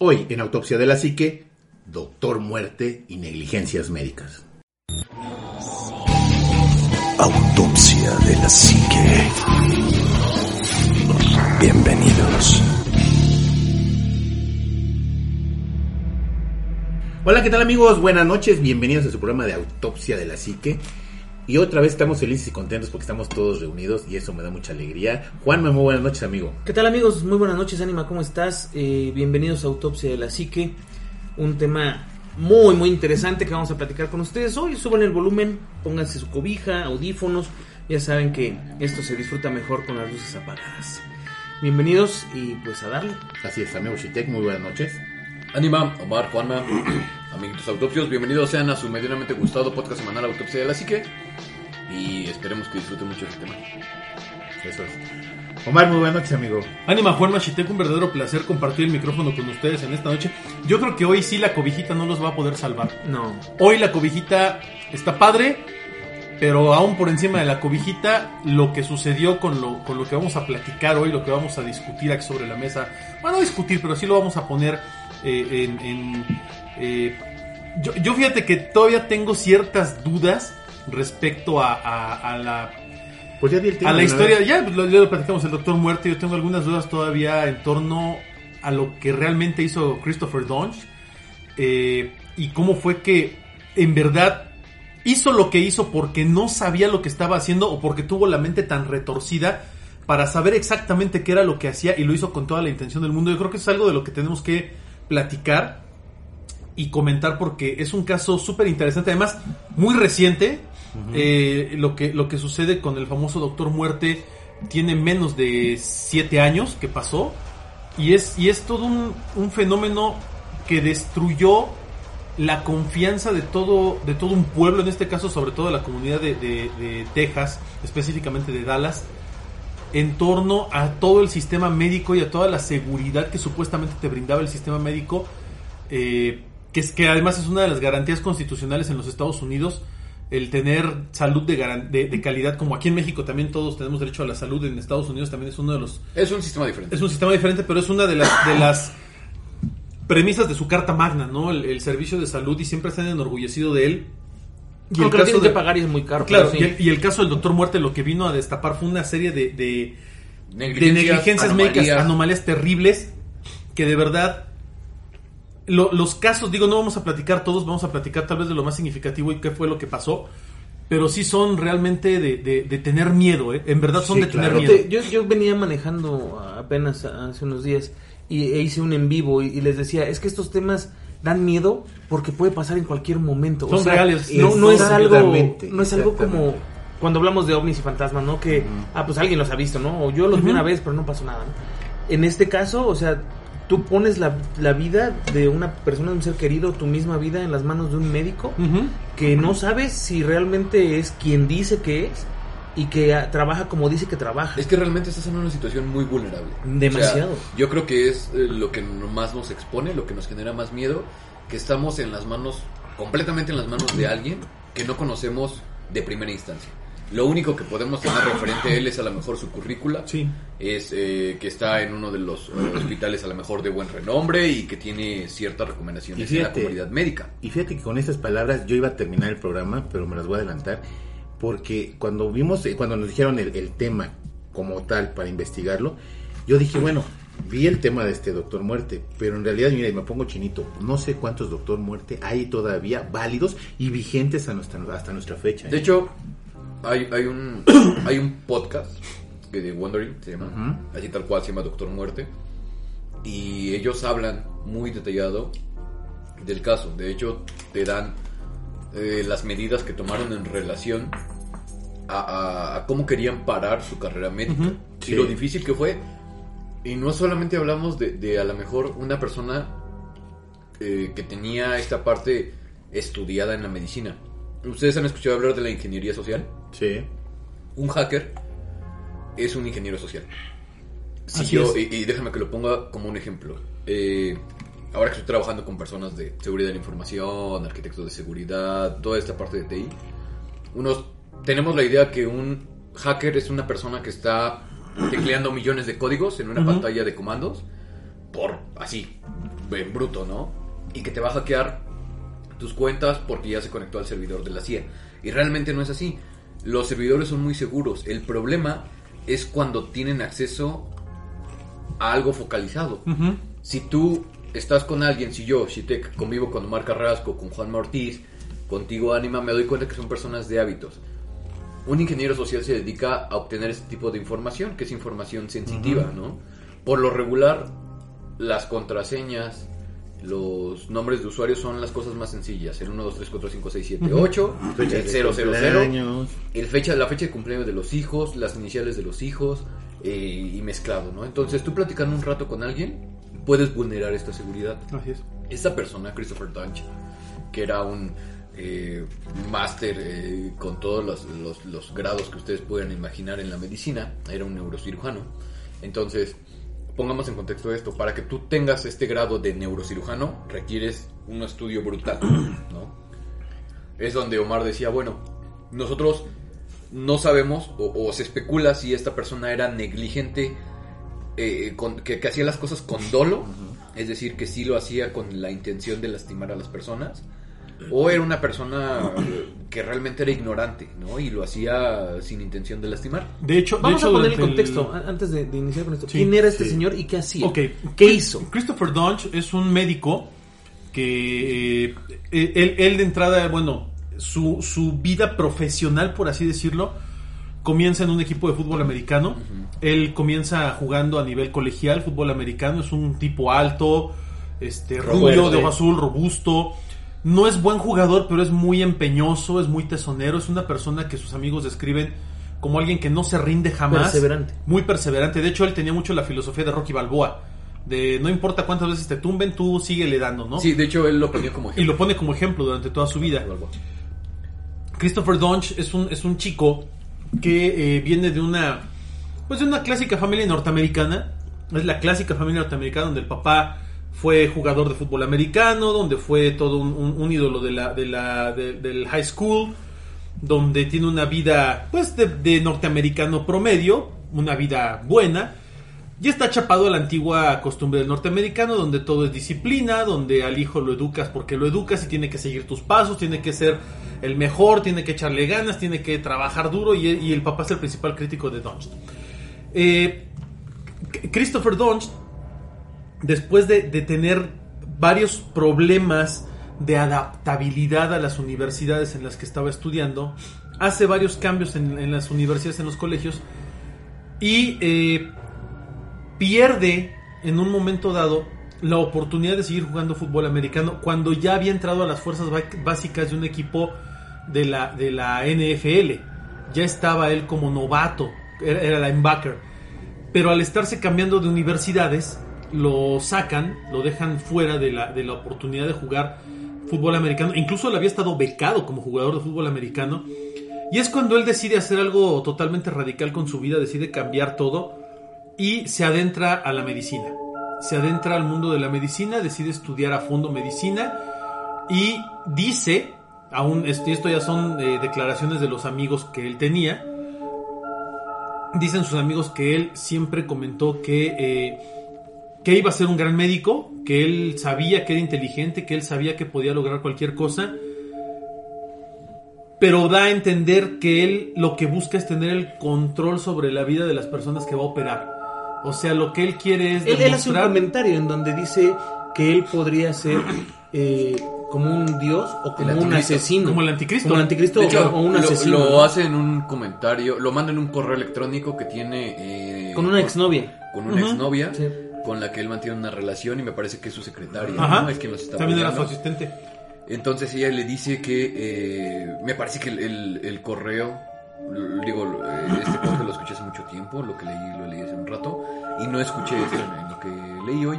Hoy, en Autopsia de la Psique, Doctor Muerte y Negligencias Médicas. Autopsia de la Psique. Bienvenidos. Hola, ¿qué tal amigos? Buenas noches, bienvenidos a su programa de Autopsia de la Psique. Y otra vez estamos felices y contentos porque estamos todos reunidos y eso me da mucha alegría. Juan, muy buenas noches, amigo. ¿Qué tal amigos? Muy buenas noches, Anima, ¿cómo estás? Eh, bienvenidos a Autopsia de la Psique, un tema muy, muy interesante que vamos a platicar con ustedes hoy. Suban el volumen, pónganse su cobija, audífonos, ya saben que esto se disfruta mejor con las luces apagadas. Bienvenidos y pues a darle. Así es, amigo Shitek, muy buenas noches. Anima, Omar, Juanma, amiguitos autopsios, bienvenidos sean a su medianamente gustado podcast semanal Autopsia de la Psique y esperemos que disfruten mucho este tema. Eso es. Omar, muy buenas noches, amigo. Anima Juan Machitec, un verdadero placer compartir el micrófono con ustedes en esta noche. Yo creo que hoy sí la cobijita no los va a poder salvar. No. Hoy la cobijita está padre, pero aún por encima de la cobijita, lo que sucedió con lo, con lo que vamos a platicar hoy, lo que vamos a discutir aquí sobre la mesa, bueno, no discutir, pero sí lo vamos a poner eh, en... en, eh, yo, yo fíjate que todavía tengo ciertas dudas respecto a, a- a la Pues ya di el tema. a la de una historia, ya pues, lo, ya lo platicamos, el Doctor Muerte. Yo tengo algunas dudas todavía en torno a lo que realmente hizo Christopher Dunge eh, y cómo fue que en verdad hizo lo que hizo porque no sabía lo que estaba haciendo o porque tuvo la mente tan retorcida para saber exactamente qué era lo que hacía y lo hizo con toda la intención del mundo. Yo creo que es algo de lo que tenemos que platicar y comentar porque es un caso súper interesante, además muy reciente. Eh, lo, que, lo que sucede con el famoso Doctor Muerte tiene menos de 7 años que pasó y es, y es todo un, un fenómeno que destruyó la confianza de todo, de todo un pueblo, en este caso sobre todo la comunidad de, de- de Texas, específicamente de Dallas, en torno a todo el sistema médico y a toda la seguridad que supuestamente te brindaba el sistema médico, eh, que es que además es una de las garantías constitucionales en los Estados Unidos, el tener salud de, de calidad, como aquí en México también todos tenemos derecho a la salud, en Estados Unidos también es uno de los Es un sistema diferente. es un sistema diferente, pero es una de las, de las premisas de su carta magna, ¿no? El, el servicio de salud y siempre se han enorgullecido de él. Y Aunque lo tienen de- que pagar y es muy caro. Claro, pero sí. y, el, y el caso del Doctor Muerte lo que vino a destapar fue una serie de, de, de Negligencias, médicas, anomalías. anomalías terribles, que de verdad... lo- los casos, digo, no vamos a platicar todos, vamos a platicar tal vez de lo más significativo y qué fue lo que pasó, pero sí son realmente de, de- de tener miedo, ¿eh? En verdad son Sí, de tener miedo. Yo, yo venía manejando apenas hace unos días y e hice un en vivo y, y les decía, es que estos temas dan miedo porque puede pasar en cualquier momento. Son reales. No, no es algo, no es algo como cuando hablamos de ovnis y fantasmas, ¿no? Que, ah, pues alguien los ha visto, ¿no? O yo los vi una vez, pero no pasó nada, ¿no? En este caso, o sea, tú pones la, la vida de una persona, de un ser querido, tu misma vida en las manos de un médico que no sabes si realmente es quien dice que es y que trabaja como dice que trabaja. Es que realmente estás en una situación muy vulnerable. Demasiado. O sea, yo creo que es eh, lo que más nos expone, lo que nos genera más miedo, que estamos en las manos, completamente en las manos de alguien que no conocemos de primera instancia. Lo único que podemos tener referente a él es a lo mejor su currícula. Sí. Es eh, que está en uno de los eh, hospitales a lo mejor de buen renombre y que tiene ciertas recomendaciones Y en la fíjate, comunidad médica. Y fíjate que con estas palabras yo iba a terminar el programa, pero me las voy a adelantar, porque cuando vimos, eh, cuando nos dijeron el, el tema como tal para investigarlo, yo dije, bueno, vi el tema de este Doctor Muerte, pero en realidad, mira, y me pongo chinito, no sé cuántos Doctor Muerte hay todavía válidos y vigentes a nuestra, hasta nuestra fecha. ¿eh? De hecho, hay, hay un hay un podcast que de Wondering se llama, Ujú. así tal cual se llama Doctor Muerte. Y ellos hablan muy detallado del caso. De hecho, te dan eh, las medidas que tomaron en relación a, a- a cómo querían parar su carrera médica. Y Sí. lo difícil que fue. Y no solamente hablamos de, de a lo mejor una persona eh, que tenía esta parte estudiada en la medicina. ¿Ustedes han escuchado hablar de la ingeniería social? Sí. Un hacker es un ingeniero social. Si Así yo, es. y, y déjame que lo ponga como un ejemplo. Eh, ahora que estoy trabajando con personas de seguridad de la información, arquitectos de seguridad, toda esta parte de TI, unos tenemos la idea que un hacker es una persona que está tecleando millones de códigos en una Ujú. pantalla de comandos por así, en bruto, ¿no? Y que te va a hackear tus cuentas porque ya se conectó al servidor de la CIA. Y realmente no es así. Los servidores son muy seguros. El problema es cuando tienen acceso a algo focalizado. Ujú. Si tú estás con alguien, si yo, Shitek, convivo con Omar Carrasco, con Juan Ortiz, contigo Anima, me doy cuenta que son personas de hábitos. Un ingeniero social se dedica a obtener este tipo de información, que es información sensitiva, ¿no? Por lo regular, las contraseñas, los nombres de usuarios son las cosas más sencillas. El 1, 2, 3, 4, 5, 6, 7, 8, Fecha el de 0, 0, 0, cumpleaños. el fecha, la fecha de cumpleaños de los hijos, las iniciales de los hijos eh, y mezclado, ¿no? Entonces tú platicando un rato con alguien, puedes vulnerar esta seguridad. Así es. Esta persona, Christopher Dunch, que era un eh, máster eh, con todos los, los- los grados que ustedes puedan imaginar en la medicina, era un neurocirujano. Entonces, pongamos en contexto esto, para que tú tengas este grado de neurocirujano, requieres un estudio brutal, ¿no? Es donde Omar decía, bueno, nosotros no sabemos o, o se especula si esta persona era negligente, eh, con- que, que hacía las cosas con dolo, es decir, que sí lo hacía con la intención de lastimar a las personas, o era una persona eh, que realmente era ignorante, ¿no? Y lo hacía sin intención de lastimar. De hecho, de Vamos hecho, a poner el contexto antes de, de iniciar con esto. Sí, ¿Quién era este sí. señor y qué hacía? Ok. ¿Qué hizo? Christopher Dunch es un médico que eh, él, él de entrada, bueno, su, su vida profesional, por así decirlo, comienza en un equipo de fútbol americano. Él comienza jugando a nivel colegial, fútbol americano. Es un tipo alto, este, rubio, de ojo azul, robusto. No es buen jugador, pero es muy empeñoso, es muy tesonero. Es una persona que sus amigos describen como alguien que no se rinde jamás. Perseverante. Muy perseverante. De hecho, él tenía mucho la filosofía de Rocky Balboa. De no importa cuántas veces te tumben, tú síguele dando, ¿no? Sí, de hecho él lo ponía como Y ejemplo. lo pone como ejemplo durante toda su vida. Christopher Dunch es un, es un chico que eh, viene de una pues de una clásica familia norteamericana. Es la clásica familia norteamericana donde el papá fue jugador de fútbol americano, donde fue todo un, ídolo de la, de la, de- del high school, donde tiene una vida pues de, de norteamericano promedio, una vida buena. Y está chapado a la antigua costumbre del norteamericano, donde todo es disciplina, donde al hijo lo educas porque lo educas y tiene que seguir tus pasos, tiene que ser el mejor, tiene que echarle ganas, tiene que trabajar duro y, y el papá es el principal crítico de Dunst. Eh, Christopher Dunst, después de, tener varios problemas de adaptabilidad a las universidades en las que estaba estudiando, hace varios cambios en, las universidades, en los colegios, y eh, pierde en un momento dado la oportunidad de seguir jugando fútbol americano cuando ya había entrado a las fuerzas básicas de un equipo de la, de la NFL. Ya estaba él como novato, era, era linebacker. Pero al estarse cambiando de universidades, lo sacan, lo dejan fuera de la, de la oportunidad de jugar fútbol americano. Incluso él había estado becado como jugador de fútbol americano. Y es cuando él decide hacer algo totalmente radical con su vida, decide cambiar todo y se adentra a la medicina. Se adentra al mundo de la medicina, decide estudiar a fondo medicina y dice, aún esto, ya son eh, declaraciones de los amigos que él tenía, dicen sus amigos que él siempre comentó que, eh, que iba a ser un gran médico, que él sabía que era inteligente, que él sabía que podía lograr cualquier cosa, pero da a entender que él lo que busca es tener el control sobre la vida de las personas que va a operar. O sea, lo que él quiere es Él, él hace un demostrar- comentario en donde dice que él podría ser eh, como un dios o como un asesino. Como el anticristo. Como el anticristo hecho, o un lo, asesino. lo hace en un comentario, lo manda en un correo electrónico que tiene... eh, Con una exnovia. Con una exnovia, Sí. con la que él mantiene una relación y me parece que es su secretaria, Ajá. ¿no? Es quien los está También era su asistente. Entonces ella le dice que eh, me parece que el, el- el correo, digo, eh, este podcast lo escuché hace mucho tiempo, lo que leí lo leí hace un rato, y no escuché esto en lo que leí hoy,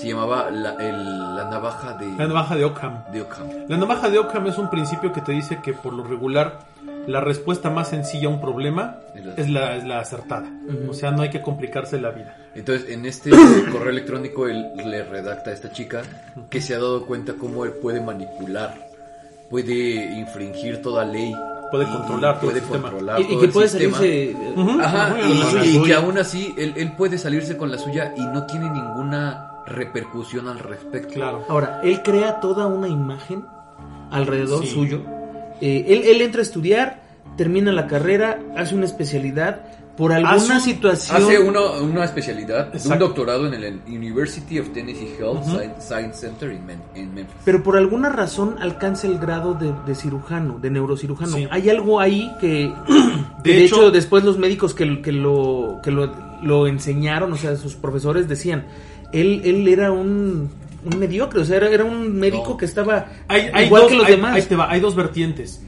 Se llamaba la, el- la navaja de, La navaja de Ockham. de Ockham. La navaja de Ockham es un principio que te dice que por lo regular la respuesta más sencilla a un problema Es la- es la, acertada. O sea, no hay que complicarse la vida. Entonces, en este correo electrónico él le redacta a esta chica que se ha dado cuenta cómo él puede manipular, puede infringir toda ley, Puede y- controlar y todo el puede sistema. controlar Y, y todo que el puede sistema. salirse. Ujú. Ajá, y, y que aún así él, él puede salirse con la suya y no tiene ninguna repercusión al respecto. Claro. Ahora, él crea toda una imagen alrededor Sí. suyo. Eh, él, él entra a estudiar, termina la carrera, hace una especialidad. Por alguna Hace un- situación. Hace uno- una especialidad, un Exacto. doctorado en el University of Tennessee Health Sci- Science Center en, Memphis. Pero por alguna razón alcanza el grado de, de cirujano, de neurocirujano. Sí. Hay algo ahí que, que De de, hecho- hecho, después los médicos que, que lo que lo, lo enseñaron, o sea, sus profesores decían, él él era un, un mediocre, o sea, era, era un médico No. que estaba Hay, hay igual dos, que los hay- demás. ahí te va, hay dos vertientes.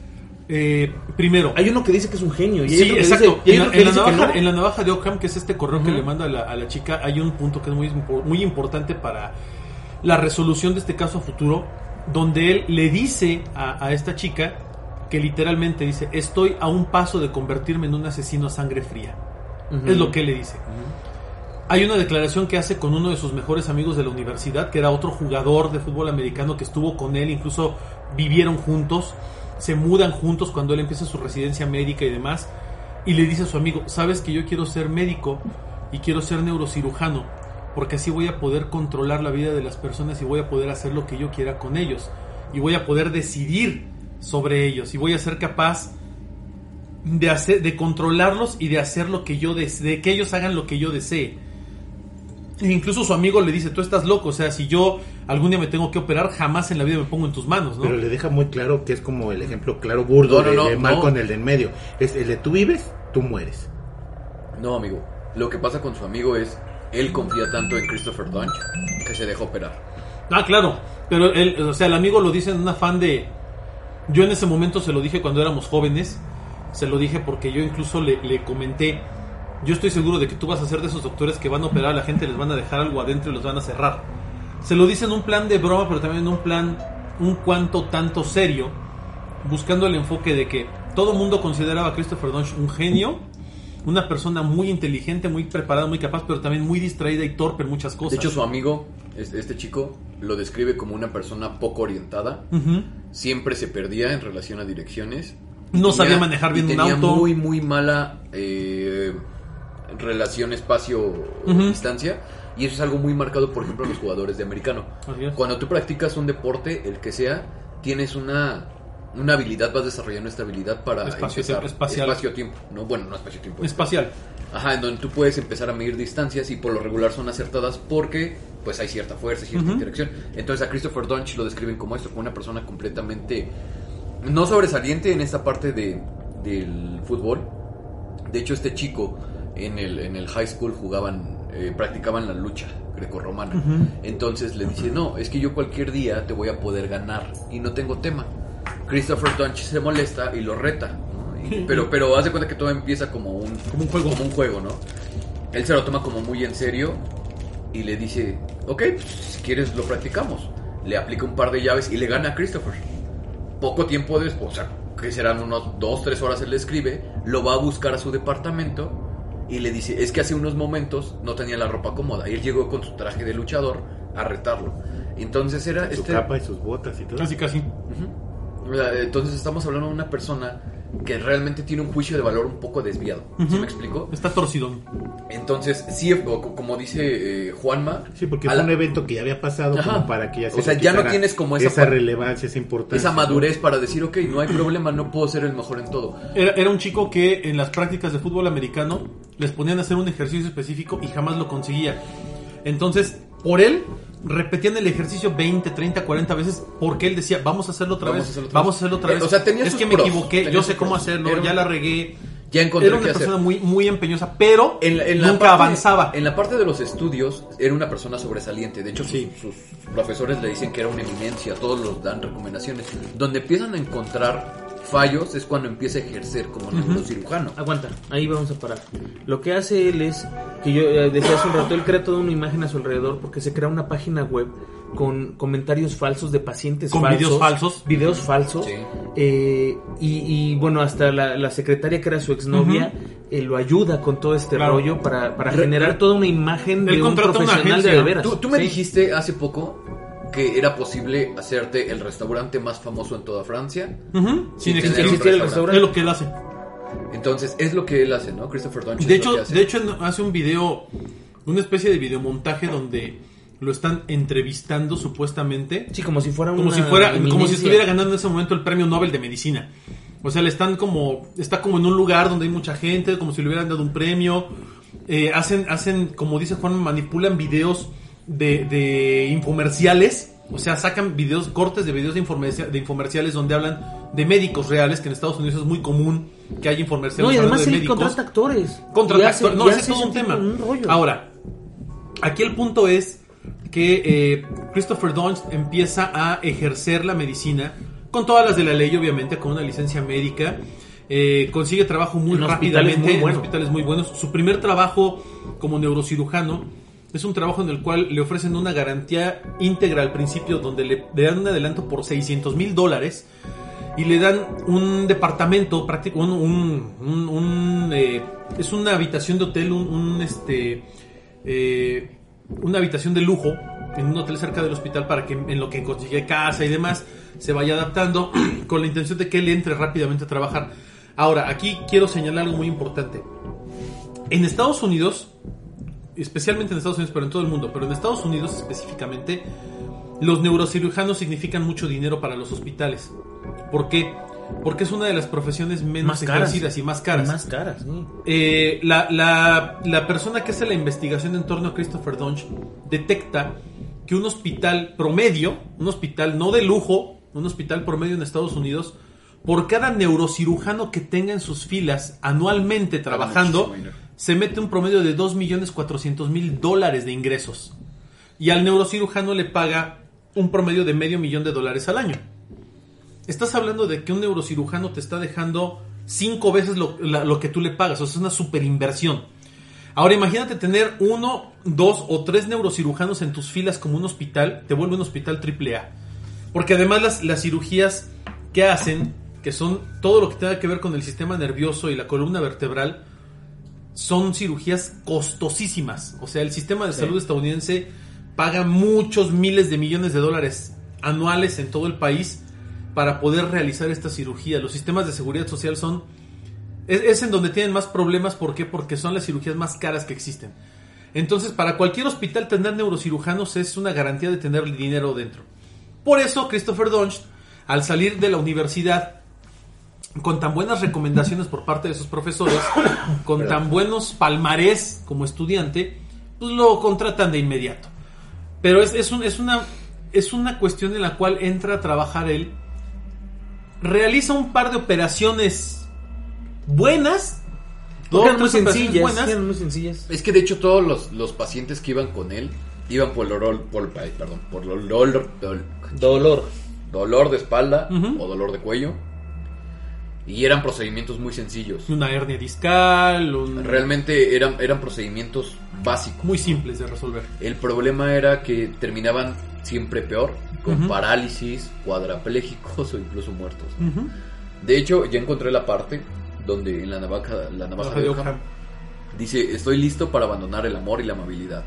Eh, primero, Hay uno que dice que es un genio. Y Sí, exacto. dice- y hay en, la, en navaja, no. en la navaja de Ockham, que es este correo que le manda a la, a la chica, hay un punto que es muy, muy importante para la resolución de este caso a futuro, donde él le dice a, a esta chica que literalmente dice, estoy a un paso de convertirme en un asesino a sangre fría. Es lo que él le dice. Hay una declaración que hace con uno de sus mejores amigos de la universidad, que era otro jugador de fútbol americano que estuvo con él, incluso vivieron juntos, se mudan juntos cuando él empieza su residencia médica y demás, y le dice a su amigo, sabes que yo quiero ser médico y quiero ser neurocirujano, porque así voy a poder controlar la vida de las personas y voy a poder hacer lo que yo quiera con ellos, y voy a poder decidir sobre ellos, y voy a ser capaz de hacer, de controlarlos y de hacer lo que yo des- de que ellos hagan lo que yo desee. Incluso su amigo le dice, tú estás loco, o sea, si yo algún día me tengo que operar, jamás en la vida me pongo en tus manos, ¿no? Pero le deja muy claro que es como el ejemplo claro burdo No, no, de, no, de mal no. con el de en medio. Es el de tú vives, tú mueres. No, amigo. Lo que pasa con su amigo es, él confía tanto en Christopher Dunge que se deja operar. Ah, claro, pero él, o sea, el amigo lo dice en un afán de... Yo en ese momento se lo dije cuando éramos jóvenes, se lo dije porque yo incluso le, le comenté, yo estoy seguro de que tú vas a ser de esos doctores que van a operar a la gente, les van a dejar algo adentro y los van a cerrar. Se lo dice en un plan de broma, pero también en un plan un cuanto tanto serio, buscando el enfoque de que todo mundo consideraba a Christopher Dunge un genio, una persona muy inteligente, muy preparada, muy capaz, pero también muy distraída y torpe en muchas cosas. De hecho, su amigo, este, este chico, lo describe como una persona poco orientada. Siempre se perdía en relación a direcciones. No sabía manejar bien y un tenía auto. muy, muy mala eh, relación espacio-distancia. Y eso es algo muy marcado, por ejemplo, en los jugadores de americano. Cuando tú practicas un deporte, el que sea, tienes una, una habilidad, vas desarrollando esta habilidad para Espacio- empezar. espacial. Espacio-tiempo. No, bueno, no espacio-tiempo. Espacial. Ajá, en donde tú puedes empezar a medir distancias y por lo regular son acertadas porque pues hay cierta fuerza, cierta interacción. Entonces a Christopher Dunch lo describen como esto, como una persona completamente no sobresaliente en esta parte de, del fútbol. De hecho, este chico en el, en el high school jugaban, eh, practicaban la lucha grecorromana. Entonces le dice, no, es que yo cualquier día te voy a poder ganar y no tengo tema. Christopher Dunch se molesta y lo reta. ¿no? Y- pero, pero haz de cuenta que todo empieza como un, Como un juego. como un juego, ¿no? Él se lo toma como muy en serio y le dice, ok, pues, si quieres lo practicamos. Le aplica un par de llaves y le gana a Christopher. Poco tiempo después, o sea, que serán unos dos, tres horas, él le escribe, lo va a buscar a su departamento y le dice, es que hace unos momentos no tenía la ropa cómoda. Y él llegó con su traje de luchador a retarlo. Entonces era Su este... capa y sus botas y todo. Casi, casi. Entonces estamos hablando de una persona que realmente tiene un juicio de valor un poco desviado. ¿Sí Ujú. me explico? Está torcidón. Entonces, sí, como dice eh, Juanma, Sí, porque a fue la- un evento que ya había pasado Ajá. como para que ya se O sea, ya no tienes como esa esa relevancia, esa importancia. esa ¿no? madurez para decir, ok, no hay problema, no puedo ser el mejor en todo. Era, era un chico que en las prácticas de fútbol americano les ponían a hacer un ejercicio específico y jamás lo conseguía. Entonces, por él, repetían el ejercicio 20, 30, 40 veces porque él decía, vamos a hacerlo otra vez, vamos a vez". hacerlo otra vez. o sea, tenía es sus que me equivoqué, yo sé cómo pros. hacerlo, Era ya un- la regué. Ya encontré Era qué una hacer. persona muy, muy empeñosa, pero En la, en la nunca parte- avanzaba. En la parte de los estudios era una persona sobresaliente. De hecho, sus, Sí. sus profesores le dicen que era una eminencia. Todos los dan recomendaciones. Donde empiezan a encontrar fallos es cuando empieza a ejercer como neurocirujano. Aguanta, ahí vamos a parar. Lo que hace él es, que yo eh, decía hace un rato, él crea toda una imagen a su alrededor porque se crea una página web con comentarios falsos de pacientes Con falsos. videos falsos. Videos falsos. Sí. Eh, y, y, bueno, hasta la, la secretaria que era su exnovia eh, lo ayuda con todo este Claro. rollo para, para Re- generar toda una imagen de un una profesional agencia. de, de veras. Tú, tú me Sí. dijiste hace poco que era posible hacerte el restaurante más famoso en toda Francia. Ujú, Sin existir. el restaurante. Es lo que él hace. Entonces, es lo que él hace, ¿no? Christopher Dunch. De hecho, de hecho hace un video, una especie de videomontaje donde lo están entrevistando supuestamente, Sí, como si fuera como una si fuera, como si estuviera ganando en ese momento el premio Nobel de medicina. O sea, le están como, está como en un lugar donde hay mucha gente, como si le hubieran dado un premio. Eh, hacen, hacen, como dice Juan, manipulan videos de, de infomerciales. O sea, sacan videos, cortes de videos de, infomercia- de infomerciales donde hablan de médicos reales, que en Estados Unidos es muy común que haya infomerciales No, y además de médicos. contrata actores. No, ese es todo un tema. un. Ahora, aquí el punto es que eh, Christopher Dunst empieza a ejercer la medicina con todas las de la ley, obviamente, con una licencia médica. Eh, consigue trabajo muy En hospitales rápidamente en hospitales muy buenos. Su primer trabajo como neurocirujano es un trabajo en el cual le ofrecen una garantía íntegra al principio, donde le, dan un adelanto por 600 mil dólares y le dan un departamento un, un- eh, es una habitación de hotel un, este eh, una habitación de lujo en un hotel cerca del hospital para que en lo que consigue casa y demás se vaya adaptando con la intención de que él entre rápidamente a trabajar. Ahora aquí quiero señalar algo muy importante. En Estados Unidos especialmente en Estados Unidos pero en todo el mundo pero en Estados Unidos específicamente los neurocirujanos significan mucho dinero para los hospitales. ¿Por qué? Porque es una de las profesiones menos Más caras. y más caras. Más caras, sí. Eh, la, la- la persona que hace la investigación en torno a Christopher Dunch detecta que un hospital promedio, un hospital no de lujo, un hospital promedio en Estados Unidos, por cada neurocirujano que tenga en sus filas anualmente trabajando. Se mete un promedio de 2.400.000 dólares de ingresos. Y al neurocirujano le paga un promedio de medio millón de dólares al año. Estás hablando de que un neurocirujano te está dejando cinco veces lo, lo que tú le pagas. O sea, es una super inversión. Ahora imagínate tener uno, dos o tres neurocirujanos en tus filas como un hospital. Te vuelve un hospital triple A. Porque además las, las cirugías que hacen, que son todo lo que tenga que ver con el sistema nervioso y la columna vertebral, son cirugías costosísimas. O sea, el sistema de salud estadounidense paga muchos miles de millones de dólares anuales en todo el país para poder realizar esta cirugía. Los sistemas de seguridad social son... Es, es en donde tienen más problemas. ¿Por qué? Porque son las cirugías más caras que existen. Entonces, para cualquier hospital tener neurocirujanos es una garantía de tener dinero dentro. Por eso, Christopher Dunst, al salir de la universidad, con tan buenas recomendaciones por parte de sus profesores, con tan buenos palmarés como estudiante, pues lo contratan de inmediato. Pero es, es, un- es una, es una cuestión en la cual entra a trabajar él, realiza un par de operaciones buenas, dos muy sencillas, buenas, muy sencillas. Es que de hecho todos los, los pacientes que iban con él iban por el dolor, por, perdón, por dolor, dol- Dolor. dolor de espalda o dolor de cuello. Y eran procedimientos muy sencillos. una hernia discal, un- Realmente eran, eran procedimientos básicos. muy simples de resolver. El problema era que terminaban siempre peor, con Ujú. parálisis, cuadraplégicos o incluso muertos. De hecho, ya encontré la parte donde en la navaja, la navaja de Ockham. dice, estoy listo para abandonar el amor y la amabilidad,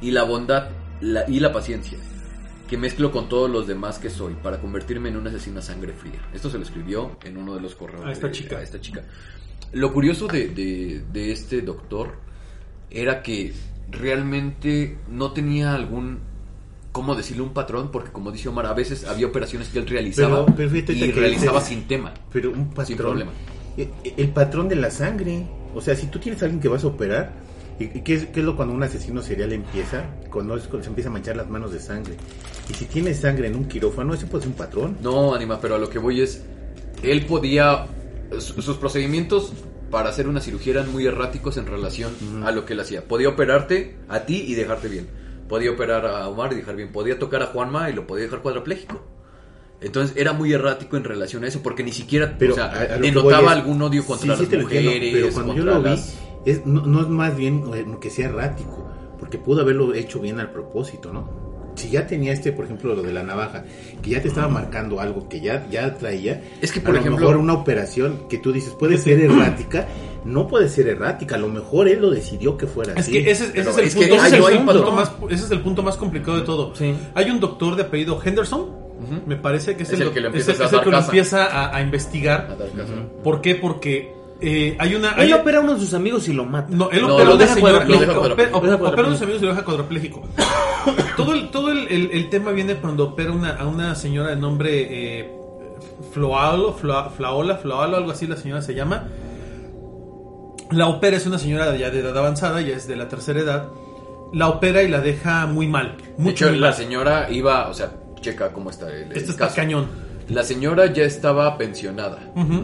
y la bondad la- y la paciencia, que mezclo con todos los demás que soy, para convertirme en una asesina sangre fría. Esto se lo escribió en uno de los correos A esta de- chica. a esta chica. Lo curioso de, de- de este doctor era que realmente no tenía algún, ¿cómo decirlo? Un patrón, porque como dice Omar, a veces había operaciones que él realizaba Pero- pero fíjate y realizaba sin tema. Pero un patrón. Sin problema. Eh, eh, El patrón de la sangre. O sea, si tú tienes a alguien que vas a operar, ¿y y qué es, qué es lo cuando un asesino serial empieza? Cuando, se empieza a manchar las manos de sangre. Y si tienes sangre en un quirófano, ese puede ser un patrón. No, Anima, pero a lo que voy es, él podía, su- sus procedimientos para hacer una cirugía eran muy erráticos en relación a lo que él hacía. Podía operarte a ti y dejarte bien. Podía operar a Omar y dejar bien. Podía tocar a Juanma y lo podía dejar cuadrapléjico. Entonces era muy errático en relación a eso, porque ni siquiera Pero o sea, a- a lo que denotaba algún odio contra sí, las entiendo, mujeres, pero cuando yo lo vi, las- es, no, no es más bien eh, que sea errático, porque pudo haberlo hecho bien al propósito, ¿no? Si ya tenía este, por ejemplo, lo de la navaja, que ya te estaba marcando algo que ya, ya traía, Es que, a por lo ejemplo- mejor una operación que tú dices puede ser errática, no puede ser errática, a lo mejor él lo decidió que fuera Es así. que ese, ese es el es que punto, ese es hay- el hay punto patrón. más, ese es el punto más complicado de todo. Sí. Hay un doctor de apellido Henderson, me parece que es, Es el, el que le empieza a es el dar que lo casa. empieza a, a investigar. a dar caso. ¿Por qué? Porque eh, hay una... Él opera a uno de sus amigos y lo mata. No, él No, opera lo a una deja deja opera- a unos amigos y lo deja cuadrapléjico. todo el, todo el, el- el tema viene cuando opera una, a una señora de nombre eh, Floalo, Fla- Flaola, Flaola, algo así la señora se llama. La opera es una señora ya de edad avanzada, ya es de la tercera edad. La opera y la deja muy mal. De Mucho hecho, muy la mal. señora iba, o sea, checa cómo está el, el Esto está caso. cañón. La señora ya estaba pensionada. Ujú.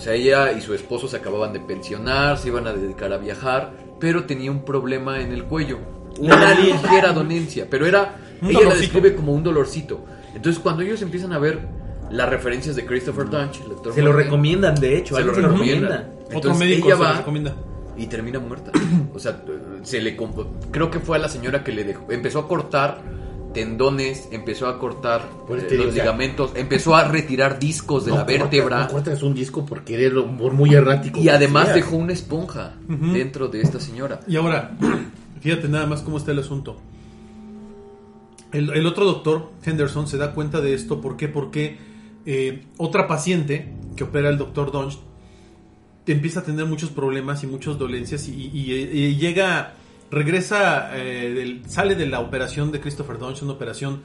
O sea, ella y su esposo se acababan de pensionar, se iban a dedicar a viajar, pero tenía un problema en el cuello. Una ligera dolencia, pero era. Un ella la dolorcito. describe como un dolorcito. Entonces, cuando ellos empiezan a ver las referencias de Christopher Dunch, el doctor Se lo recomiendan, de hecho. Se lo alguien recomiendan. Otro Entonces, médico ella se lo va recomienda. y termina muerta. O sea, se le comp- creo que fue a la señora que le dejó, empezó a cortar tendones, empezó a cortar eh, los o sea, ligamentos, empezó a retirar discos de No la vértebra No cortas un disco porque eres lo- por muy errático. y además dejó una esponja dentro de esta señora. Y ahora, fíjate nada más cómo está el asunto. El, el otro doctor, Henderson, se da cuenta de esto. ¿Por qué? Porque eh, otra paciente que opera el doctor Dunch empieza a tener muchos problemas y muchas dolencias y, y- y llega, regresa, eh, del- sale de la operación de Christopher Dunch, una operación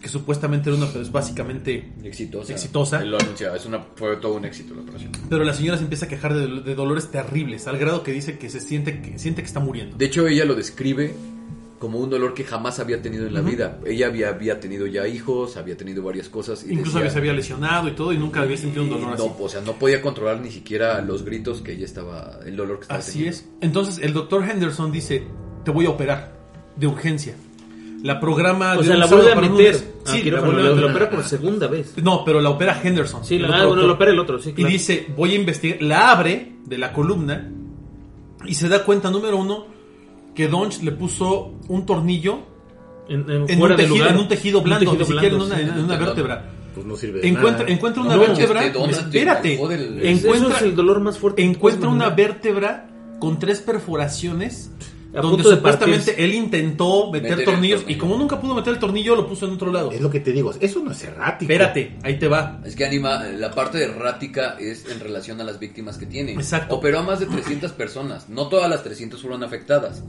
que supuestamente era una, pues básicamente Exitosa. Exitosa. Él lo anuncia, es una, fue todo un éxito la operación. Pero la señora se empieza a quejar de, de dolores terribles, al grado que dice que se siente que, siente que está muriendo. De hecho, ella lo describe como un dolor que jamás había tenido en la vida. Ella había, había tenido ya hijos, había tenido varias cosas. Y Incluso decía- había, se había lesionado y todo y nunca había sentido un dolor no, así. o sea, no podía controlar ni siquiera los gritos que ella estaba, el dolor que estaba Así teniendo. es. Entonces el doctor Henderson dice, te voy a operar de urgencia. La programa... O de sea, la vuelve a meter. Ah, Sí, quiero la que vuelve a lo, meter. lo opera por segunda vez. No, pero la opera Henderson. Sí, la, otro ah, bueno, lo opera el otro, sí, Y claro. dice, voy a investigar. La abre de la columna y se da cuenta, número uno, que Donch le puso un tornillo en, en en, fuera un de tejido, lugar. en un tejido blando, Un ni siquiera en una, sí. en una vértebra. Pues no sirve de Encuentra, nada. encuentra una No, vértebra. este, ¿dónde te espérate. Es- encuentra, Eso es el dolor más fuerte. encuentra una vértebra con tres perforaciones A donde supuestamente él intentó meter, Meter el tornillos y tornillo. como nunca pudo meter el tornillo lo puso en otro lado. Es lo que te digo, eso no es errático. Espérate, ahí te va. Es que anima, la parte errática es en relación a las víctimas que tiene. Exacto. Operó a más de 300 personas. No todas las 300 fueron afectadas.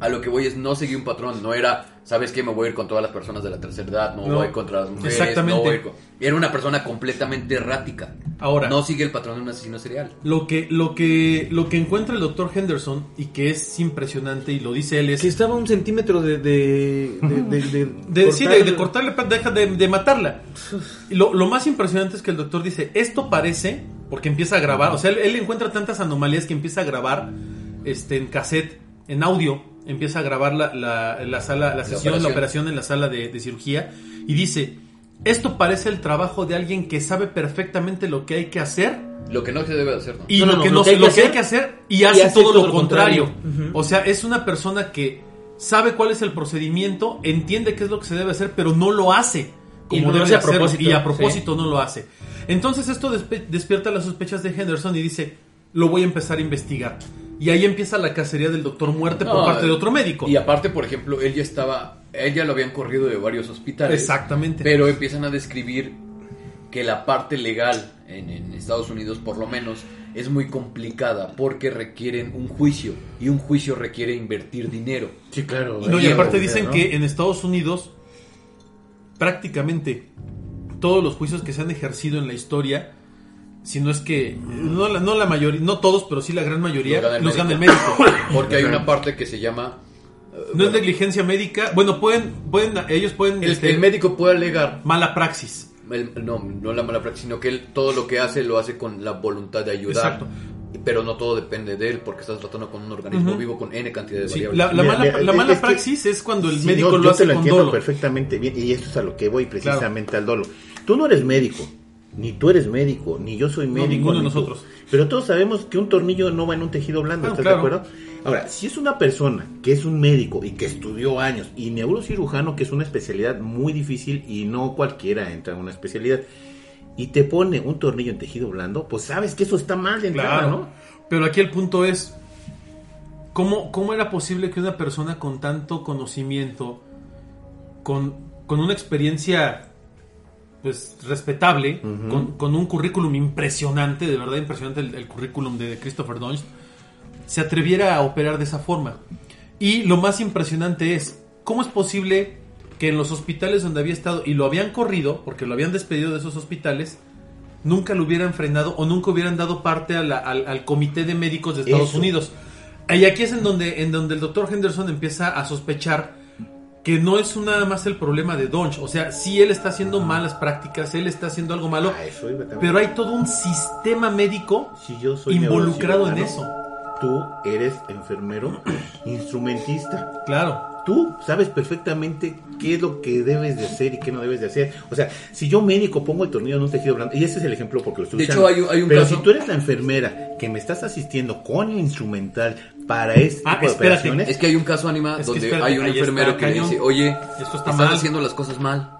A lo que voy es, no seguí un patrón. No era, ¿sabes qué? Me voy a ir con todas las personas de la tercera edad. No, No. voy contra las mujeres. Exactamente. no voy a ir con- Era una persona completamente errática. Ahora. No sigue el patrón de un asesino serial. Lo que, lo que, lo que encuentra el doctor Henderson y que es impresionante y lo dice él es Que estaba a un centímetro de. de, de, de, de de, sí, de, de cortar- cortarle, deja de, de matarla. Y lo, lo más impresionante es que el doctor dice, esto parece, porque empieza a grabar, o sea, él, él encuentra tantas anomalías que empieza a grabar este, en cassette, en audio, empieza a grabar la, la, la sala, la sesión, la operación. operación en la sala de, de cirugía, y dice, esto parece el trabajo de alguien que sabe perfectamente lo que hay que hacer Lo que no se debe de hacer, ¿no? y No, lo, no, que lo que se- hay lo que que hay hacer que hacer y hace, hace todo, todo lo contrario. O sea, es una persona que sabe cuál es el procedimiento, entiende qué es lo que se debe hacer, pero no lo hace. Y Como lo debe hace a propósito, y a sí. propósito no lo hace. Entonces esto despe- despierta las sospechas de Henderson y dice, lo voy a empezar a investigar. Y ahí empieza la cacería del doctor muerte por parte de otro médico. Y aparte, por ejemplo, él ya estaba, él ya lo habían corrido de varios hospitales. Exactamente. Pero empiezan a describir que la parte legal en, en Estados Unidos, por lo menos, es muy complicada porque requieren un juicio y un juicio requiere invertir dinero. Sí, claro. No, y aparte dicen ¿no? que en Estados Unidos prácticamente todos los juicios que se han ejercido en la historia, si no es que no la, no la mayoría, no todos, pero sí la gran mayoría Los gana el los gana el médico. Porque hay una parte que se llama... eh, No es negligencia médica, bueno, pueden pueden ellos pueden el, este, el médico puede alegar mala praxis. el- no, no la mala praxis, sino que él todo lo que hace lo hace con la voluntad de ayudar. Exacto. Pero no todo depende de él porque estás tratando con un organismo vivo con N cantidad de Sí, variables. la, la Mira, mala, mira, la mala es que- praxis es cuando el Sí, médico no, lo yo hace te lo con entiendo dolo. perfectamente bien y esto es a lo que voy precisamente al dolo. tú no eres médico, ni tú eres médico, ni yo soy médico. ninguno de ni nosotros. Pero todos sabemos que un tornillo no va en un tejido blando, Ah, ¿estás claro. de acuerdo? Ahora, si es una persona que es un médico y que estudió años, y neurocirujano, que es una especialidad muy difícil y no cualquiera entra en una especialidad, y te pone un tornillo en tejido blando, pues sabes que eso está mal de entrada, Claro. ¿no? Pero aquí el punto es, ¿cómo, ¿cómo era posible que una persona con tanto conocimiento, con, con una experiencia pues respetable, con, con un currículum impresionante, de verdad impresionante el, el currículum de Christopher Dunst, se atreviera a operar de esa forma? Y lo más impresionante es, ¿cómo es posible que en los hospitales donde había estado y lo habían corrido, porque lo habían despedido de esos hospitales, nunca lo hubieran frenado o nunca hubieran dado parte a la- al, al comité de médicos de Estados Eso. Unidos? Y aquí es en donde, en donde el doctor Henderson empieza a sospechar que no es nada más el problema de Donch. O sea, sí él está haciendo malas prácticas, él está haciendo algo malo, A eso iba también. pero hay todo un sistema médico Si yo soy involucrado en eso. Tú eres enfermero, instrumentista. Claro. Tú sabes perfectamente qué es lo que debes de hacer y qué no debes de hacer. O sea, si yo médico pongo el tornillo en un tejido blando, y ese es el ejemplo porque lo estoy De usando. hecho, hay un- hay un Pero caso- si tú eres la enfermera que me estás asistiendo con el instrumental para este Ah, tipo de espérate. operaciones, Es que hay un caso, Anima, Es donde espérate, hay un enfermero está que le cañón. dice, oye, Esto está estás mal. haciendo las cosas mal.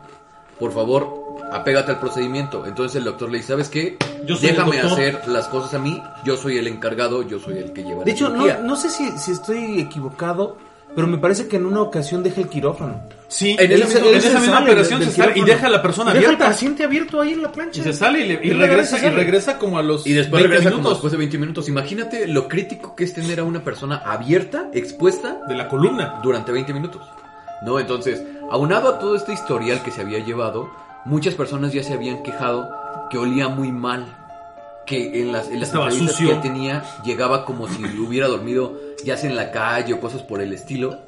Por favor, apégate al procedimiento. Entonces el doctor le dice, ¿sabes qué? Yo soy el Déjame doctor". hacer las cosas a mí. Yo soy el encargado, yo soy el que lleva De la hecho, no, cirugía". no sé si, si estoy equivocado, pero me parece que en una ocasión deja el quirófano. Sí, En esa misma- en él esa se misma sale operación del- se del sale y deja a la persona Deja al abierta. paciente abierto ahí en la plancha. Y se sale y, le- y Él regresa, y sale. regresa como a los Y después 20 regresa como minutos después de 20 minutos. Imagínate lo crítico que es tener a una persona abierta, expuesta, de la columna. durante 20 minutos. ¿No? Entonces, aunado a todo este historial que se había llevado, muchas personas ya se habían quejado que olía muy mal. Que en las, en las entrevistas sucio. que él tenía llegaba como si hubiera dormido ya sea en la calle o cosas por el estilo.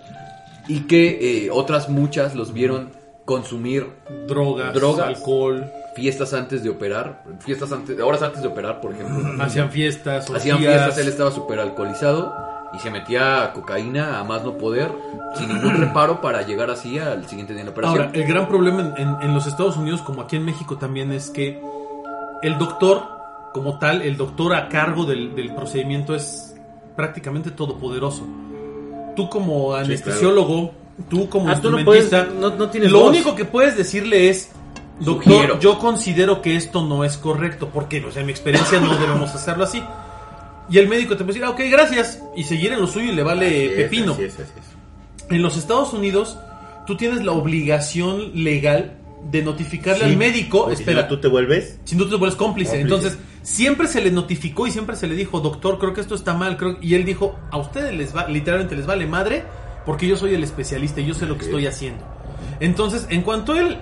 Y que eh, otras muchas los vieron consumir Drogas, Drogas. alcohol, fiestas antes de operar, fiestas antes, horas antes de operar, por ejemplo. hacían fiestas, Hacían fiestas, él estaba súper alcoholizado y se metía cocaína a más no poder, sin ningún reparo para llegar así al siguiente día de la operación. Ahora, el gran problema en, en- en los Estados Unidos, como aquí en México también, es que el doctor, como tal, el doctor a cargo del, del procedimiento es prácticamente todopoderoso. Tú como anestesiólogo, tú como Ah, tú no instrumentista, puedes- no- no tienes lo voz. único que puedes decirle es, doctor, Sugiero. yo considero que esto no es correcto, porque o sea, en mi experiencia no debemos hacerlo así. Y el médico te puede decir, ah, ok, gracias, y seguir en lo suyo y le vale Así es, pepino. así es, así es. En los Estados Unidos, tú tienes la obligación legal de notificarle Sí, al médico, si espera, no, tú te vuelves si no tú te vuelves cómplice. Cómplice. Entonces, siempre se le notificó y siempre se le dijo, doctor, creo que esto está mal. Creo... Y él dijo, a ustedes les va, literalmente les vale madre, porque yo soy el especialista y yo sé lo que estoy haciendo. Entonces, en cuanto él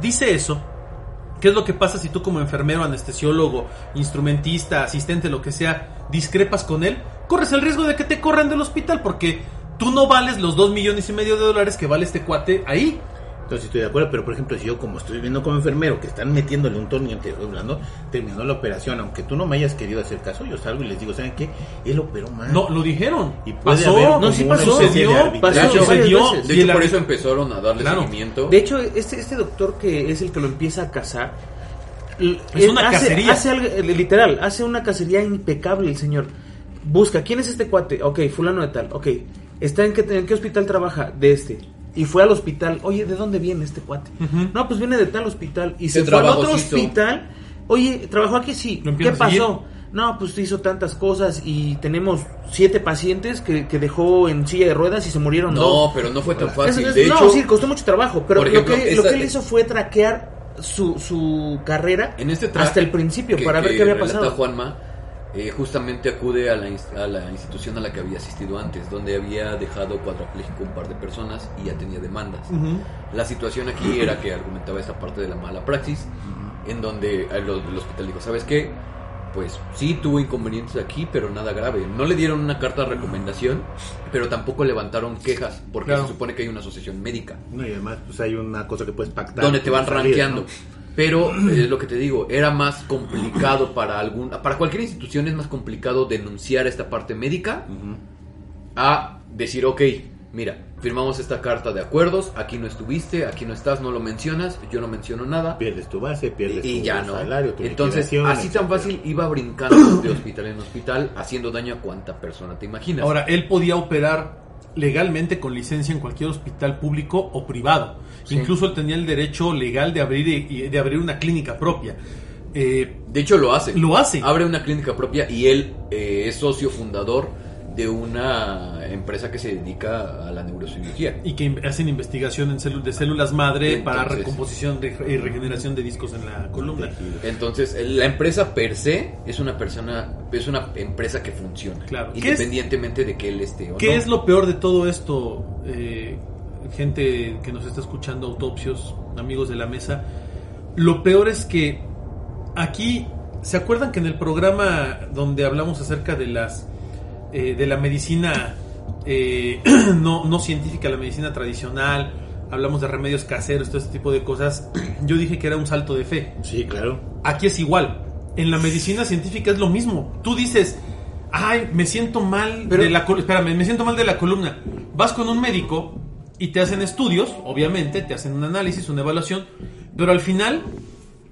dice eso, ¿qué es lo que pasa si tú como enfermero, anestesiólogo, instrumentista, asistente, lo que sea, discrepas con él? Corres el riesgo de que te corran del hospital porque tú no vales los dos millones y medio de dólares que vale este cuate ahí. Entonces estoy de acuerdo, pero por ejemplo, si yo como estoy viendo como enfermero que están metiéndole un tornillo te estoy hablando, terminó la operación, aunque tú no me hayas querido hacer caso, yo salgo y les digo, ¿saben qué? Él operó mal. No, lo dijeron. Y puede pasó, haber no, sí pasó, especie de sucedió, hecho, sucedió. De y por eso empezaron a darle Claro. seguimiento. De hecho, este, este doctor que es el que lo empieza a cazar. Es una hace- cacería. Hace algo- eh, literal, hace una cacería impecable el señor. Busca, ¿quién es este cuate? Ok, fulano de tal. Ok, ¿está en qué, en qué hospital trabaja? De este. Y fue al hospital. Oye, ¿de dónde viene este cuate? No, pues viene de tal hospital. Y ¿Qué se fue al otro hospital. Oye, ¿trabajó aquí? Sí. ¿Qué pasó? No, pues hizo tantas cosas y tenemos siete pacientes que, que dejó en silla de ruedas y se murieron dos. No, pero no fue tan fácil. es- de no, hecho, sí, costó mucho trabajo, pero ejemplo, lo, que, lo que él hizo fue traquear su, su carrera en este hasta el principio que- para ver qué había pasado. Juanma, eh, justamente acude a la, ins- a la institución a la que había asistido antes, donde había dejado cuadrapléjico un par de personas y ya tenía demandas. La situación aquí era que argumentaba esta parte de la mala praxis, en donde el, el hospital dijo, ¿sabes qué? Pues sí tuvo inconvenientes aquí, pero nada grave. No le dieron una carta de recomendación, pero tampoco levantaron quejas, porque Claro. se supone que hay una asociación médica, No, y además, pues hay una cosa que puedes pactar. donde te van. ¿no? Pero es lo que te digo, era más complicado para algún, para cualquier institución es más complicado denunciar esta parte médica a decir, ok, mira, firmamos esta carta de acuerdos, aquí no estuviste, aquí no estás, no lo mencionas, yo no menciono nada. Pierdes tu base, pierdes Y tu ya no. salario, tu Entonces, así tan fácil iba brincando de hospital en hospital, haciendo daño a cuanta persona te imaginas. Ahora, él podía operar legalmente con licencia en cualquier hospital público o privado. Incluso él tenía el derecho legal de abrir, de abrir una clínica propia. Eh, de hecho, lo hace. Lo hace. Abre una clínica propia y él eh, es socio fundador de una empresa que se dedica a la neurocirugía. y que hacen investigación en células de células madre para recomposición re- y regeneración de discos en la columna. Entonces, la empresa per se es una persona, es una empresa que funciona. Claro. ¿Qué es- Independientemente de que él esté o ¿Qué no. es lo peor de todo esto, eh, gente que nos está escuchando, autopsios, amigos de la mesa? Lo peor es que aquí, ¿se acuerdan que en el programa donde hablamos acerca de las eh, de la medicina eh, no, no científica, la medicina tradicional, hablamos de remedios caseros, todo este tipo de cosas, yo dije que era un salto de fe. Sí, claro. Aquí es igual. En la medicina científica es lo mismo. Tú dices, ay, me siento mal Pero- de la espérame, me siento mal de la columna. Vas con un médico y te hacen estudios, obviamente, te hacen un análisis, una evaluación, pero al final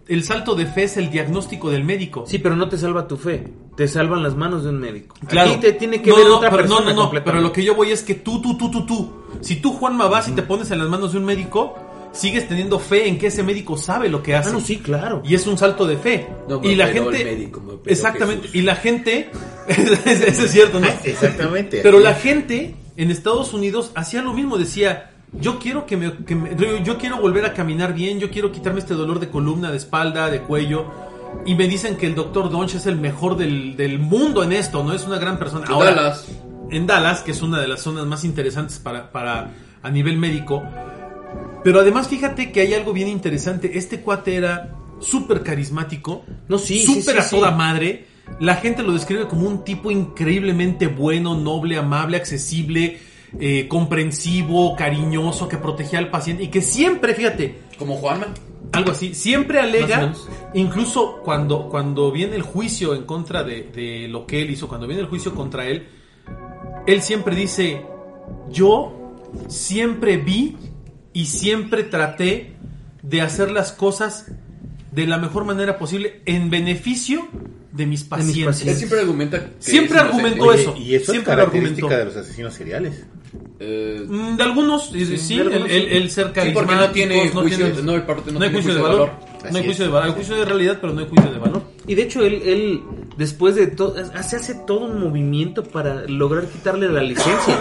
el salto de fe es el diagnóstico del médico. Sí, pero no te salva tu fe. Te salvan las manos de un médico. Claro. Aquí te tiene que No, ver no, otra pero, persona. No, no, no, pero lo que yo voy es que tú, tú, tú, tú, tú. Si tú, Juanma, vas y te pones en las manos de un médico, sigues teniendo fe en que ese médico sabe lo que hace. Ah, no, sí, claro. Y es un salto de fe. No me y la gente. el médico, exactamente. Jesús. Y la gente. eso es cierto, ¿no? Exactamente. Pero la gente en Estados Unidos hacía lo mismo. Decía. Yo quiero que me, que me- yo, yo quiero volver a caminar bien, yo quiero quitarme este dolor de columna, de espalda, de cuello. Y me dicen que el doctor Donch es el mejor del, del mundo en esto, ¿no? Es una gran persona. En Ahora, Dallas. en Dallas, que es una de las zonas más interesantes para, para a nivel médico. Pero además, fíjate que hay algo bien interesante. Este cuate era súper carismático, No, sí, sí, súper sí, a toda sí. madre. La gente lo describe como un tipo increíblemente bueno, noble, amable, accesible, eh, comprensivo, cariñoso, que protegía al paciente y que siempre, fíjate, Como Juanma. algo así. Siempre alega, incluso cuando, cuando viene el juicio en contra de, de lo que él hizo, cuando viene el juicio contra él, él siempre dice, yo siempre vi y siempre traté de hacer las cosas de la mejor manera posible en beneficio de mis pacientes. Él pacientes. siempre argumenta que Siempre es argumentó eso. Y eso es Siempre lo característica de los asesinos seriales. Eh, Mm, De algunos, sí, sí, de el, algunos, el, sí. el ser Sí, carismáticos, porque no tiene juicio- tiene- no, aparte no no hay tiene juicio de juicio de valor. valor. No hay juicio es. de valor, hay juicio de realidad, pero no hay juicio de valor. Y de hecho, él, él después de todo, hace, hace todo un movimiento para lograr quitarle la licencia.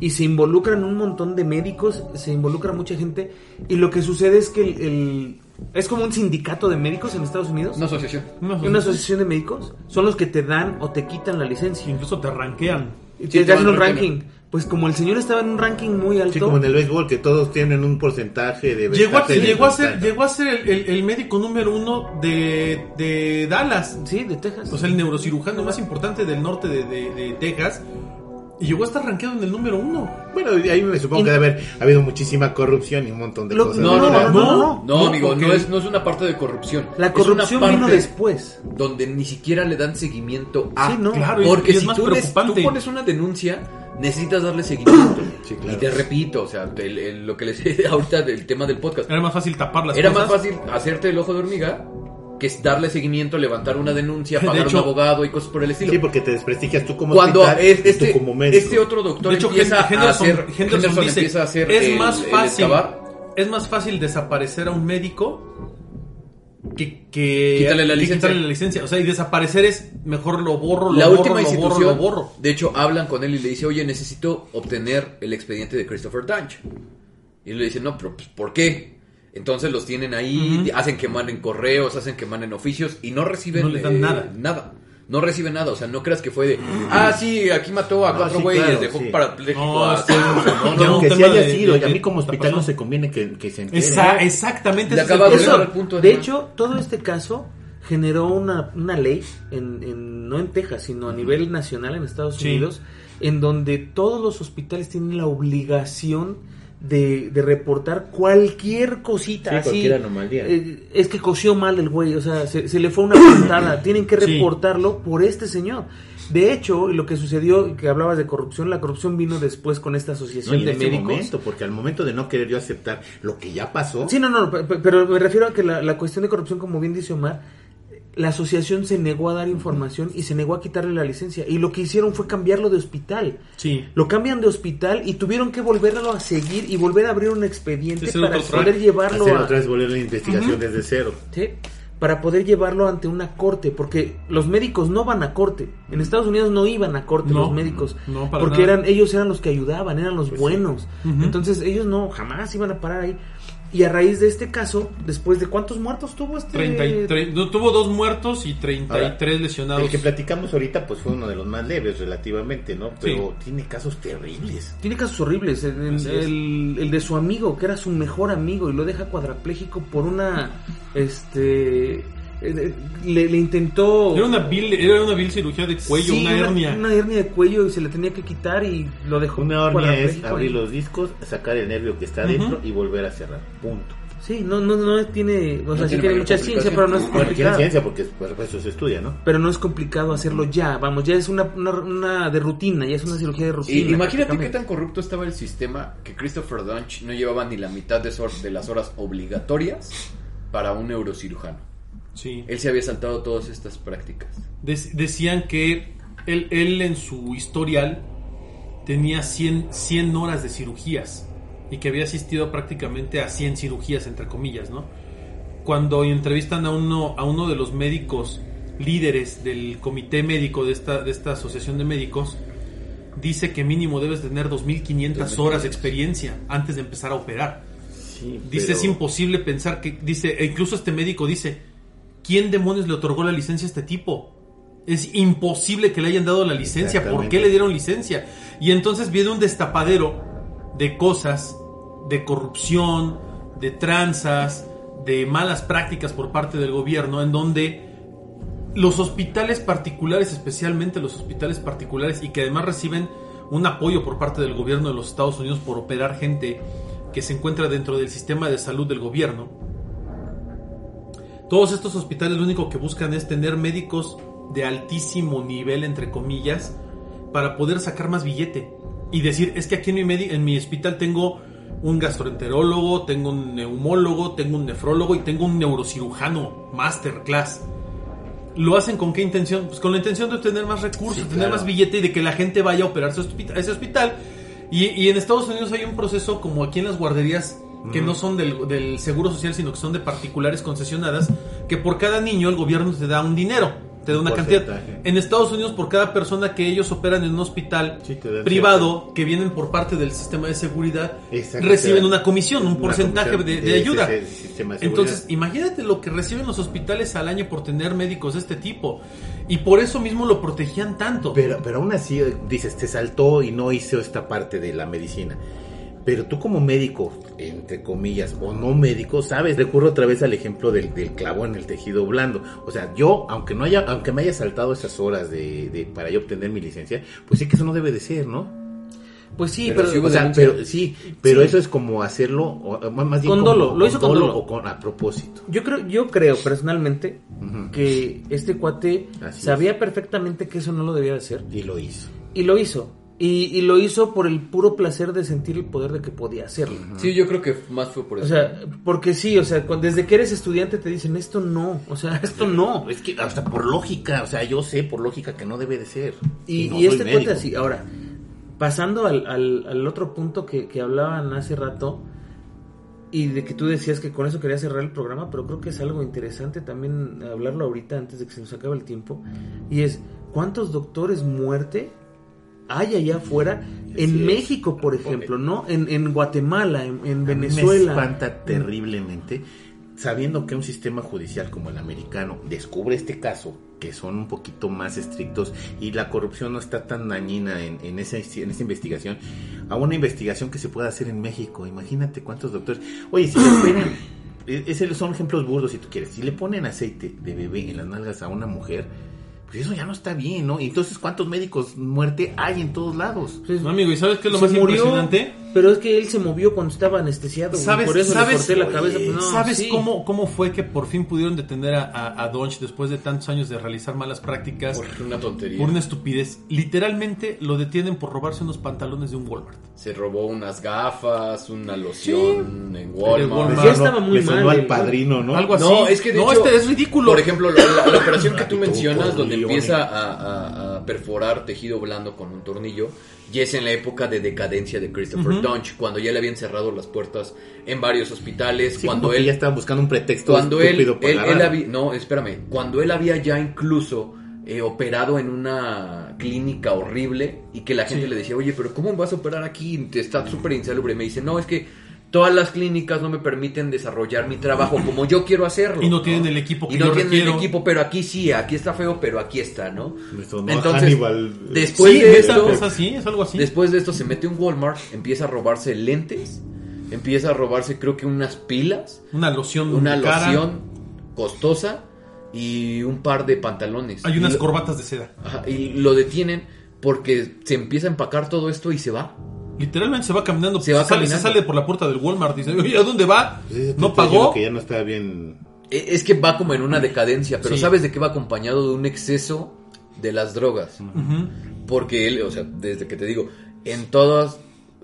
y se involucran un montón de médicos, se involucra mucha gente. Y lo que sucede es que el, el- es como un sindicato de médicos en Estados Unidos. Una asociación. No, Una asociación de médicos son los que te dan o te quitan la licencia. Incluso te ranquean. Y Sí, te te hacen un ranking. Pues como el señor estaba en un ranking muy alto. Sí, como en el béisbol, que todos tienen un porcentaje de Llegó a, llegó a ser, llegó a ser el, el- el médico número uno de, de Dallas. Sí, de Texas. O sea, el neurocirujano más importante del norte de, de- de Texas. Y llegó a estar rankeado en el número uno. Bueno, ahí me supongo que debe haber habido muchísima corrupción y un montón de Lo- cosas. No, no, no, no, no, no, amigo, porque- no es, no es una parte de corrupción. la Es corrupción una vino después. Donde ni siquiera le dan seguimiento a. Sí, no. Claro, Porque y es si más tú, des- tú pones una denuncia, necesitas darle seguimiento. Sí, claro. Y te repito, o sea, el- el- lo que les ahorita del tema del podcast. Era más fácil tapar las Era cosas. más fácil hacerte el ojo de hormiga que es darle seguimiento, levantar una denuncia, De pagar hecho- un abogado y cosas por el estilo. Sí, porque te desprestigias tú como Cuando hospital es- y tú este, como médico. este otro doctor De hecho, empieza a hacer, Henderson Henderson dice, empieza a hacer es el- más fácil, es más fácil desaparecer a un médico que, que Quítale la que licencia. quitarle la licencia. O sea, y desaparecer es mejor lo borro, lo La borro, última lo borro, institución, lo borro. de hecho, hablan con él y le dice, oye, necesito obtener el expediente de Christopher Dunge. Y él le dice, no, pero pues, ¿por qué? Entonces los tienen ahí, hacen que manden correos, hacen que manden oficios y no reciben No les dan eh, nada. Nada. No reciben nada, o sea, no creas que fue de, ah, sí, aquí mató a No, cuatro sí, güeyes, claro, dejó sí. parapléjico No, a sí. no, un sí haya de- sido, y a mí como hospital no se conviene que, que se entere. Esa- exactamente Le ese es el punto. De hecho, todo este caso generó una, una ley, en, en- no en Texas, sino a nivel nacional en Estados Sí. Unidos, en donde todos los hospitales tienen la obligación de, de reportar cualquier cosita. Sí, así. cualquier anomalía. Eh, es que cosió mal el güey, o sea, se, se le fue una puntada. Tienen que Sí. reportarlo por este señor. De hecho, lo que sucedió, que hablabas de corrupción, la corrupción vino después con esta No, asociación y en de ese médicos. momento, porque al momento de no querer yo aceptar lo que ya pasó, Sí, no, no, pe- pe- pero me refiero a que la, la cuestión de corrupción, como bien dice Omar, la asociación se negó a dar información y se negó a quitarle la licencia. Y lo que hicieron fue cambiarlo de hospital. Sí. Lo cambian de hospital y tuvieron que volverlo a seguir y volver a abrir un expediente para poder llevarlo hacer a... otra vez volver la investigación desde cero. Sí, para poder llevarlo ante una corte, porque los médicos no van a corte. En Estados Unidos no iban a corte No, los médicos, no, para porque nada. eran ellos eran los que ayudaban, eran los Pues sí. buenos. Entonces ellos no jamás iban a parar ahí. Y a raíz de este caso, después de cuántos muertos tuvo este 33 no, tuvo dos muertos y 33 Ahora, lesionados. El que platicamos ahorita pues fue uno de los más leves relativamente, ¿no? Pero tiene casos terribles. Tiene casos horribles. El, el- el de su amigo, que era su mejor amigo, y lo deja cuadrapléjico por una. Este. Le, le intentó. Era una vil, era una vil cirugía de cuello, Sí, una hernia. Una hernia de cuello y se le tenía que quitar y lo dejó. Una hernia es abrir los discos, sacar el nervio que está Ujú. adentro y volver a cerrar. Punto. Sí, no, no, no tiene. O sea, No sí tiene tiene mayor mucha ciencia, pero no es. Bueno, tiene complicado. ciencia porque por eso se estudia, ¿no? Pero no es complicado hacerlo ya. Vamos, ya es una, una, una de rutina, ya es una cirugía de rutina. Y imagínate qué tan corrupto estaba el sistema que Christopher Dunch no llevaba ni la mitad de, esas- de las horas obligatorias para un neurocirujano. Sí. Él se había saltado todas estas prácticas. Dec- decían que él, él en su historial tenía 100, 100 horas de cirugías y que había asistido prácticamente a 100 cirugías, entre comillas, ¿no? Cuando entrevistan a uno, a uno de los médicos líderes del comité médico de esta, de esta asociación de médicos, dice que mínimo debes tener 2.500 horas de experiencia antes de empezar a operar. Sí, Dice, pero- es imposible pensar que, dice, e incluso este médico dice, ¿quién demonios le otorgó la licencia a este tipo? Es imposible que le hayan dado la licencia, ¿por qué le dieron licencia? Y entonces viene un destapadero de cosas, de corrupción, de tranzas, de malas prácticas por parte del gobierno, en donde los hospitales particulares, especialmente los hospitales particulares, y que además reciben un apoyo por parte del gobierno de los Estados Unidos por operar gente que se encuentra dentro del sistema de salud del gobierno. Todos estos hospitales lo único que buscan es tener médicos de altísimo nivel, entre comillas, para poder sacar más billete. Y decir, es que aquí en mi, en mi hospital tengo un gastroenterólogo, tengo un neumólogo, tengo un nefrólogo y tengo un neurocirujano masterclass. ¿Lo hacen con qué intención? Pues con la intención de obtener más recursos, Sí, tener más billete y de que la gente vaya a operarse a ese hospital. Y, y en Estados Unidos hay un proceso como aquí en las guarderías que no son del, del seguro social, sino que son de particulares concesionadas, que por cada niño el gobierno te da un dinero, te da Un una cantidad. En Estados Unidos, por cada persona que ellos operan en un hospital Sí, privado, que vienen por parte del sistema de seguridad, reciben una comisión, un porcentaje comisión de, de ayuda. de. Entonces, imagínate lo que reciben los hospitales al año por tener médicos de este tipo. Y por eso mismo lo protegían tanto. Pero, pero aún así, eh, dices, te saltó y no hizo esta parte de la medicina. Pero tú como médico, entre comillas, o no médico, sabes, recurro otra vez al ejemplo del, del clavo en el tejido blando. O sea, yo, aunque no haya, aunque me haya saltado esas horas de, de- para yo obtener mi licencia, pues sí que eso no debe de ser, ¿no? Pues sí, Pero pero, sí O sea, pero sí, pero Sí. eso es como hacerlo, o, más bien Con dolo, lo hizo con dolo. o con a propósito. yo creo, yo creo personalmente que este cuate Así sabía perfectamente que eso no lo debía de hacer Y lo hizo. y lo hizo. Y, y lo hizo por el puro placer de sentir el poder de que podía hacerlo. Sí, yo creo que más fue por eso. O sea, porque sí, o sea, cu- desde que eres estudiante te dicen esto no, o sea, esto no. Es que hasta por lógica, o sea, yo sé por lógica que no debe de ser. Y, no y soy este médico. cuate así, ahora, pasando al, al, al otro punto que, que hablaban hace rato, y de que tú decías que con eso quería cerrar el programa, pero creo que es algo interesante también hablarlo ahorita antes de que se nos acabe el tiempo, y es, ¿cuántos doctores muerte hay allá afuera? En. México, por ejemplo, ¿no? En, en Guatemala, en, Venezuela. Me espanta terriblemente sabiendo que un sistema judicial como el americano descubre este caso, que son un poquito más estrictos y la corrupción no está tan dañina en, en, esa, en esa investigación, a una investigación que se pueda hacer en México. Imagínate cuántos doctores. Oye, si le ponen. e- Esos son ejemplos burdos si tú quieres. Si le ponen aceite de bebé en las nalgas a una mujer, Pues eso ya no está bien, ¿no? Y entonces, ¿cuántos médicos muerte hay en todos lados? Pues, No, amigo, ¿y sabes qué es lo más murió, impresionante? Pero es que él se movió cuando estaba anestesiado. ¿Sabes, por eso sabes, le corté la cabeza. oye, pues, no, ¿sabes sí. cómo, cómo fue que por fin pudieron detener a, a, a Donch después de tantos años de realizar malas prácticas? Por una tontería. Por una estupidez. Literalmente lo detienen por robarse unos pantalones de un Walmart. Se robó unas gafas, una loción en Walmart. Walmart. Ya estaba muy Le sonó mal, al padrino, ¿no? Algo así. No, es que de no, hecho, este es ridículo. Por ejemplo, la, la- la operación que tú mencionas, donde. Empieza a, a- a perforar tejido blando con un tornillo, y es en la época de decadencia de Christopher Dunch, cuando ya le habían cerrado las puertas en varios hospitales, Sí, cuando él ya estaban buscando un pretexto cuando él, para él, él había, no, espérame, cuando él había ya incluso eh, operado en una clínica horrible y que la gente le decía, oye, pero ¿cómo vas a operar aquí? Te está súper insalubre. Me dice, no, es que todas las clínicas no me permiten desarrollar mi trabajo como yo quiero hacerlo. Y no tienen el equipo que Y no yo tienen requiero. el equipo, pero aquí sí, aquí está feo, pero aquí está, ¿no? Entonces, Hannibal. después Sí, de es, esto, es así, es algo así. Después de esto se mete a un Walmart, empieza a robarse lentes, empieza a robarse creo que unas pilas, Una loción. una cara. loción costosa y un par de pantalones. Hay unas corbatas de seda. Ajá, y lo detienen porque se empieza a empacar todo esto y se va. Literalmente se va caminando. Se va sale, caminando. sale por la puerta del Walmart. Dice, oye, ¿a dónde va? Pues ¿No pagó? Que ya no está bien. E- Es que va como en una decadencia, pero Sí. ¿sabes de qué va acompañado? De un exceso de las drogas. Porque él, o sea, desde que te digo, en todas,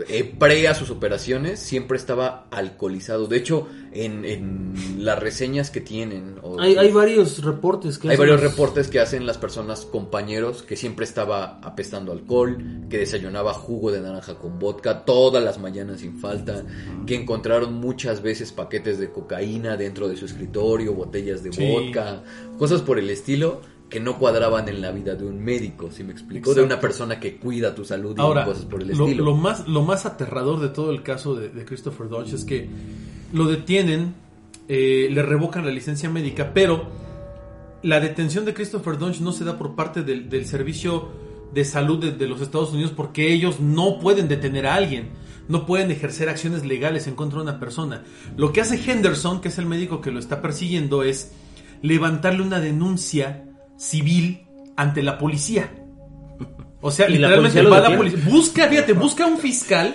eh, pre a sus operaciones, siempre estaba alcoholizado. De hecho, en, en las reseñas que tienen, o- Hay, hay varios reportes que hay hacen varios los- reportes que hacen las personas compañeros que siempre estaba apestando alcohol, que desayunaba jugo de naranja con vodka todas las mañanas sin falta, que encontraron muchas veces paquetes de cocaína dentro de su escritorio, botellas de Sí. vodka, cosas por el estilo que no cuadraban en la vida de un médico, si me explico, de Exacto. una persona que cuida tu salud y Ahora, cosas por el lo, estilo. lo más, lo más aterrador de todo el caso de, de Christopher Dodge es que lo detienen, eh, le revocan la licencia médica, pero la detención de Christopher Dodge no se da por parte del, del servicio de salud de, de los Estados Unidos porque ellos no pueden detener a alguien. No pueden ejercer acciones legales en contra de una persona. Lo que hace Henderson, que es el médico que lo está persiguiendo, es levantarle una denuncia civil ante la policía. O sea, Y la literalmente policía lo va la policía. Busca, fíjate, busca un fiscal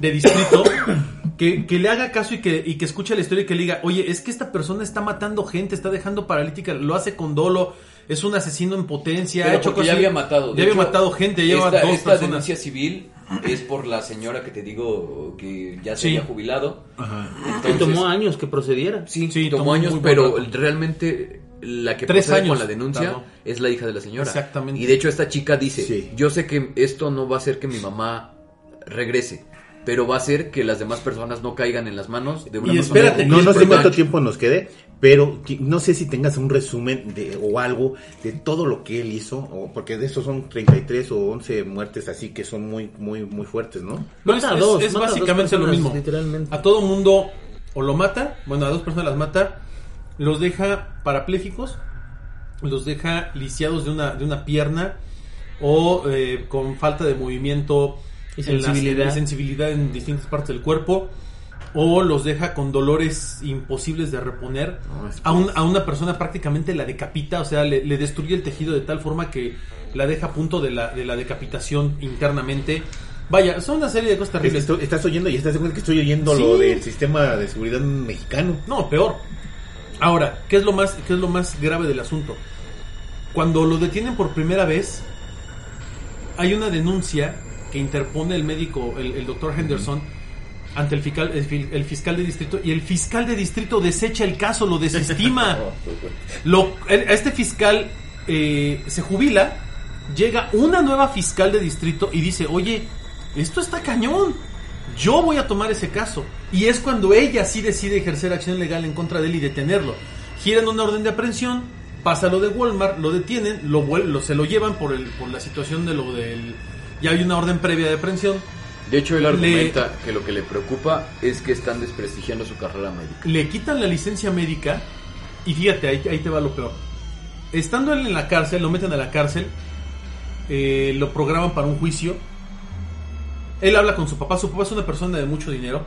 de distrito que, que le haga caso y que, y que escuche la historia y que le diga, oye, es que esta persona está matando gente, está dejando paralítica, lo hace con dolo, es un asesino en potencia, Pero ha hecho cosas- ya había matado. Ya De había hecho, matado gente, ya lleva esta, dos esta personas. denuncia civil es por la señora que te digo que ya se Sí. había jubilado. que tomó años que procediera. Sí, Sí, tomó tomó años, pero rato. realmente la que Tres años con la denuncia tardó. es la hija de la señora. Exactamente. Y de hecho esta chica dice, Sí. yo sé que esto no va a hacer que mi mamá regrese, pero va a hacer que las demás personas no caigan en las manos de una Y persona espérate, No, no sé cuánto tiempo nos quede, pero no sé si tengas un resumen de, o algo de todo lo que él hizo, o porque de esos son 33 o 11 muertes así que son muy, muy, muy fuertes, ¿no? No, es, es- dos, es básicamente lo mismo. literalmente. A todo mundo o lo mata, bueno, a dos personas las mata, los deja parapléjicos, los deja lisiados de una, de una pierna o eh, con falta de movimiento Y en sensibilidad. en distintas partes del cuerpo. O los deja con dolores imposibles de reponer. No, A, un- a una persona prácticamente la decapita, o sea, le, le destruye el tejido de tal forma que la deja a punto de la, de la decapitación internamente. Vaya, son una serie de cosas terribles. estás oyendo y estás seguro que estoy oyendo Sí. lo del sistema de seguridad mexicano. No, peor. Ahora, ¿qué es lo más, qué es lo más grave del asunto? Cuando lo detienen por primera vez, hay una denuncia que interpone el médico, el, el doctor Henderson, ante el fiscal, el, fi- el fiscal de distrito, y el fiscal de distrito desecha el caso, lo desestima. Lo, este fiscal eh, se jubila, llega una nueva fiscal de distrito y dice, oye, esto está cañón, yo voy a tomar ese caso. Y es cuando ella sí decide ejercer acción legal en contra de él y detenerlo. Giran una orden de aprehensión, pasa lo de Walmart, lo detienen, lo, lo- se lo llevan por, el, por la situación de lo del... Ya hay una orden previa de aprehensión, De hecho, él Le- argumenta que lo que le preocupa es que están desprestigiando su carrera médica. le quitan la licencia médica y fíjate, ahí, ahí te va lo peor. Estando él en la cárcel, lo meten a la cárcel, eh, lo programan para un juicio. Él habla con su papá, su papá es una persona de mucho dinero.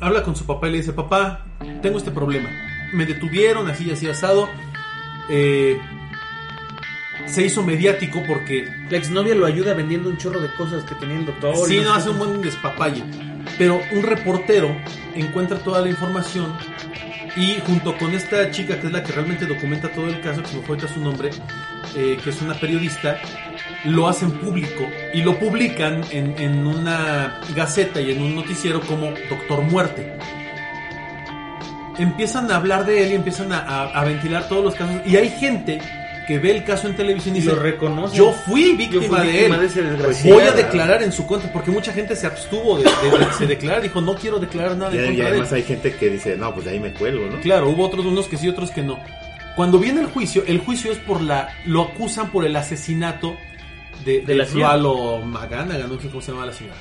Habla con su papá y le dice, papá, tengo este problema. Me detuvieron así, así asado. Eh, se hizo mediático porque La exnovia lo ayuda vendiendo un chorro de cosas que tenía el doctor. Sí, y no, hace un buen despapalle. Pero un reportero encuentra toda la información y junto con esta chica que es la que realmente documenta todo el caso, que me fue su nombre, eh, que es una periodista, lo hacen público y lo publican en, en una gaceta y en un noticiero como Doctor Muerte. Empiezan a hablar de él y empiezan a, a- a ventilar todos los casos. Y hay gente que ve el caso en televisión y Y dice, lo reconoce. yo fui Yo víctima, fui de víctima él. de ese desgraciado. Voy a declarar en su contra, porque mucha gente se abstuvo de, de- de- se declarar, dijo no quiero declarar nada Y, en y contra de además él. hay gente que dice, no, pues de ahí me cuelgo, ¿no? Claro, hubo otros unos que sí, otros que no. Cuando viene el juicio, el juicio es por la, lo acusan por el asesinato de, De la. Flualo Maganaga, no sé cómo se llama la señora.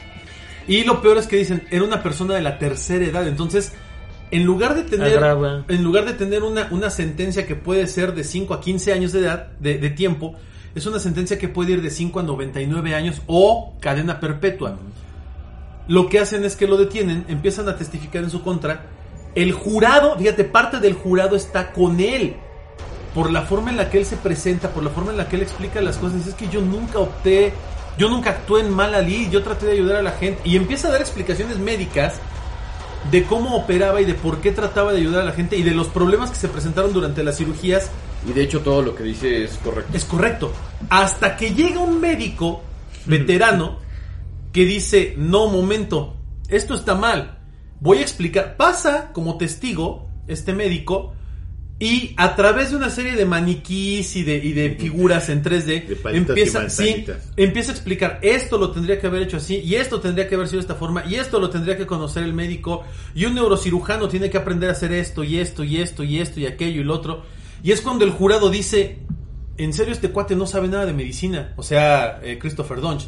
Y lo peor es que dicen, era una persona de la tercera edad, entonces, en lugar de tener, Agrava. en lugar de tener una, una sentencia que puede ser de 5 a 15 años de edad, de, de tiempo, es una sentencia que puede ir de 5 a 99 años o cadena perpetua. Lo que hacen es que lo detienen, empiezan a testificar en su contra. El jurado, fíjate, parte del jurado está con él. Por la forma en la que él se presenta, por la forma en la que él explica las cosas. Dice, es que yo nunca opté, yo nunca actué en mala lid, yo traté de ayudar a la gente. Y empieza a dar explicaciones médicas de cómo operaba y de por qué trataba de ayudar a la gente y de los problemas que se presentaron durante las cirugías Y de hecho todo lo que dice es correcto. es correcto. Hasta que llega un médico veterano que dice, no, momento, esto está mal. Voy a explicar. Pasa como testigo este médico y a través de una serie de maniquís y de, y de figuras en 3D De empieza, sí, empieza a explicar esto lo tendría que haber hecho así y esto tendría que haber sido de esta forma y esto lo tendría que conocer el médico y un neurocirujano tiene que aprender a hacer esto y esto y esto y esto y aquello y lo otro. Y es cuando el jurado dice en serio este cuate no sabe nada de medicina o sea eh, Christopher Donch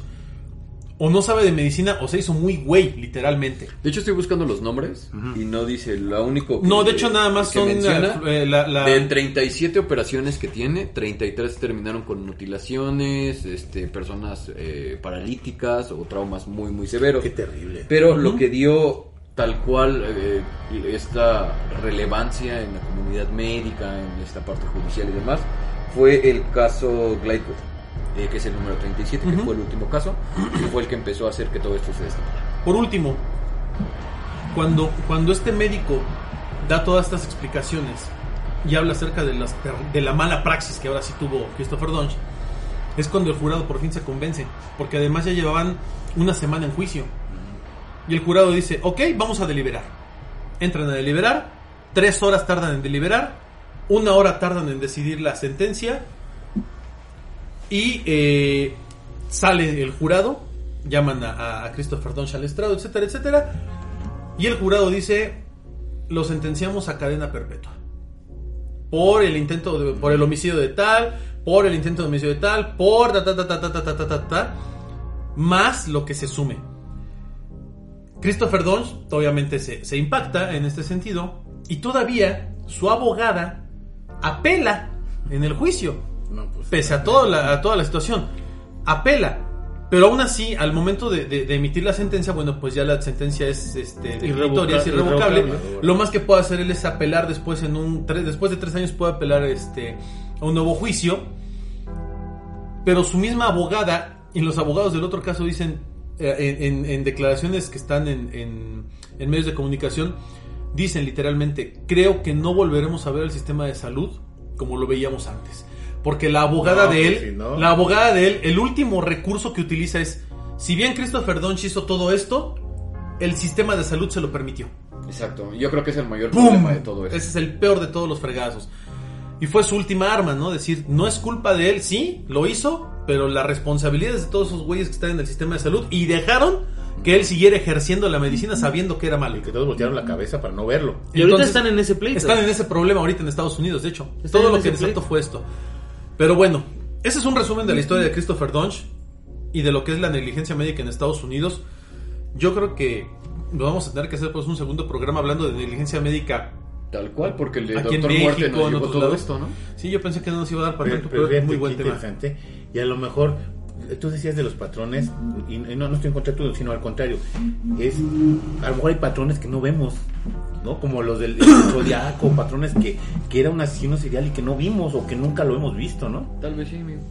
o no sabe de medicina o se hizo muy güey literalmente De hecho estoy buscando los nombres y no dice lo único que no de hecho nada más son menciona, eh, la, la- de 37 operaciones que tiene, 33 terminaron con mutilaciones, este, personas eh, paralíticas o traumas muy muy severos. Qué terrible. Pero lo que dio tal cual eh, esta relevancia en la comunidad médica, en esta parte judicial y demás, fue el caso Glyco, eh, que es el número 37, que Ujú. fue el último caso, y fue el que empezó a hacer que todo esto se destapara. Por último, cuando, cuando este médico da todas estas explicaciones y habla acerca de, las, de la mala praxis que ahora sí tuvo Christopher Donch, es cuando el jurado por fin se convence, porque además ya llevaban una semana en juicio. Y el jurado dice, ok, vamos a deliberar. Entran a deliberar, tres horas tardan en deliberar, una hora tardan en decidir la sentencia y eh, sale el jurado, llaman a, Christopher Donch al estrado, etcétera, etcétera. Y el jurado dice, lo sentenciamos a cadena perpetua. Por el intento, de- por el homicidio de tal, por el intento de homicidio de tal, por ta ta ta ta ta ta ta ta ta, más lo que se sume. Christopher Donch obviamente se, se impacta en este sentido y todavía su abogada apela en el juicio No, pues, pese a, toda la, a toda la situación, apela. Pero aún así, al momento de, de- de emitir la sentencia, bueno, pues ya la sentencia es este, definitoria, es Irrevoca- irrevocable. irrevocable. Lo más que puede hacer él es apelar después en un tres, después de tres años puede apelar este a un nuevo juicio. Pero su misma abogada y los abogados del otro caso dicen eh, en, en- en declaraciones que están en, en- en medios de comunicación dicen literalmente creo que no volveremos a ver el sistema de salud como lo veíamos antes porque la abogada No, de él pues no. la abogada de él el último recurso que utiliza es si bien Christopher Donch hizo todo esto el sistema de salud se lo permitió Exacto, yo creo que es el mayor ¡Pum! problema de todo esto. Ese es el peor de todos los fregazos. Y fue su última arma, ¿no? Decir, no es culpa de él, sí, lo hizo, pero la responsabilidad es de todos esos güeyes que están en el sistema de salud y dejaron que él siguiera ejerciendo la medicina sabiendo que era malo. Y que todos voltearon la cabeza para no verlo. Y ahorita Entonces, están en ese pleito. Están en ese problema ahorita en Estados Unidos, de hecho. Están Todo lo que desató fue esto. Pero bueno, ese es un resumen de la historia de Christopher Donch y de lo que es la negligencia médica en Estados Unidos. Yo creo que lo vamos a tener que hacer pues un segundo programa hablando de negligencia médica Tal cual, porque el aquí en Doctor Muerte México, nos en todo lados. esto, ¿no? Sí, yo pensé que no nos iba a dar para Pero, tanto, pero pero es muy buen tema. Y a lo mejor, tú decías de los patrones, y, y no, no estoy en contra tuyo, sino al contrario. Es, a lo mejor hay patrones que no vemos, ¿no? Como los del, Zodiaco, patrones que, que era un asesino serial y que no vimos o que nunca lo hemos visto, ¿no? Tal vez sí, amigo.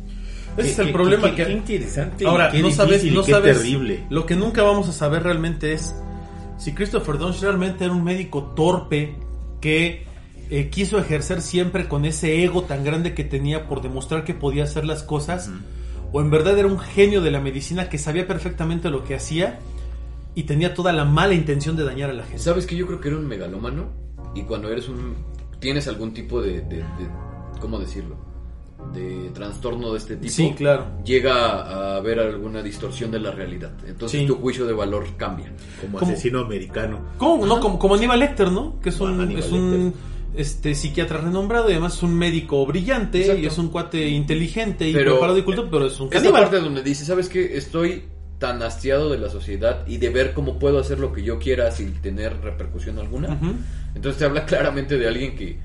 Ese Qué- es el qué- problema qué- que qué interesante. Ahora, qué no sabes, no qué sabes. terrible. Lo que nunca vamos a saber realmente es si Christopher Dunst realmente era un médico torpe que eh, quiso ejercer siempre con ese ego tan grande que tenía por demostrar que podía hacer las cosas, o en verdad era un genio de la medicina que sabía perfectamente lo que hacía y tenía toda la mala intención de dañar a la gente. ¿Sabes que Yo creo que era un megalómano. Y cuando eres un. Tienes algún tipo de. de- de- ¿Cómo decirlo? De trastorno de este tipo. Sí, claro. Llega a haber alguna distorsión de la realidad. Entonces Sí. tu juicio de valor cambia. Como ¿Cómo? asesino americano. ¿Cómo? No, como, como Aníbal Lecter, ¿no? Que es un, Aníbal es un este, psiquiatra renombrado y además es un médico brillante Exacto. y es un cuate inteligente y Pero- preparado y culto, pero es un Esta caníbal. parte donde dice, ¿sabes qué? Estoy tan hastiado de la sociedad y de ver cómo puedo hacer lo que yo quiera sin tener repercusión alguna. Entonces te habla claramente de alguien que,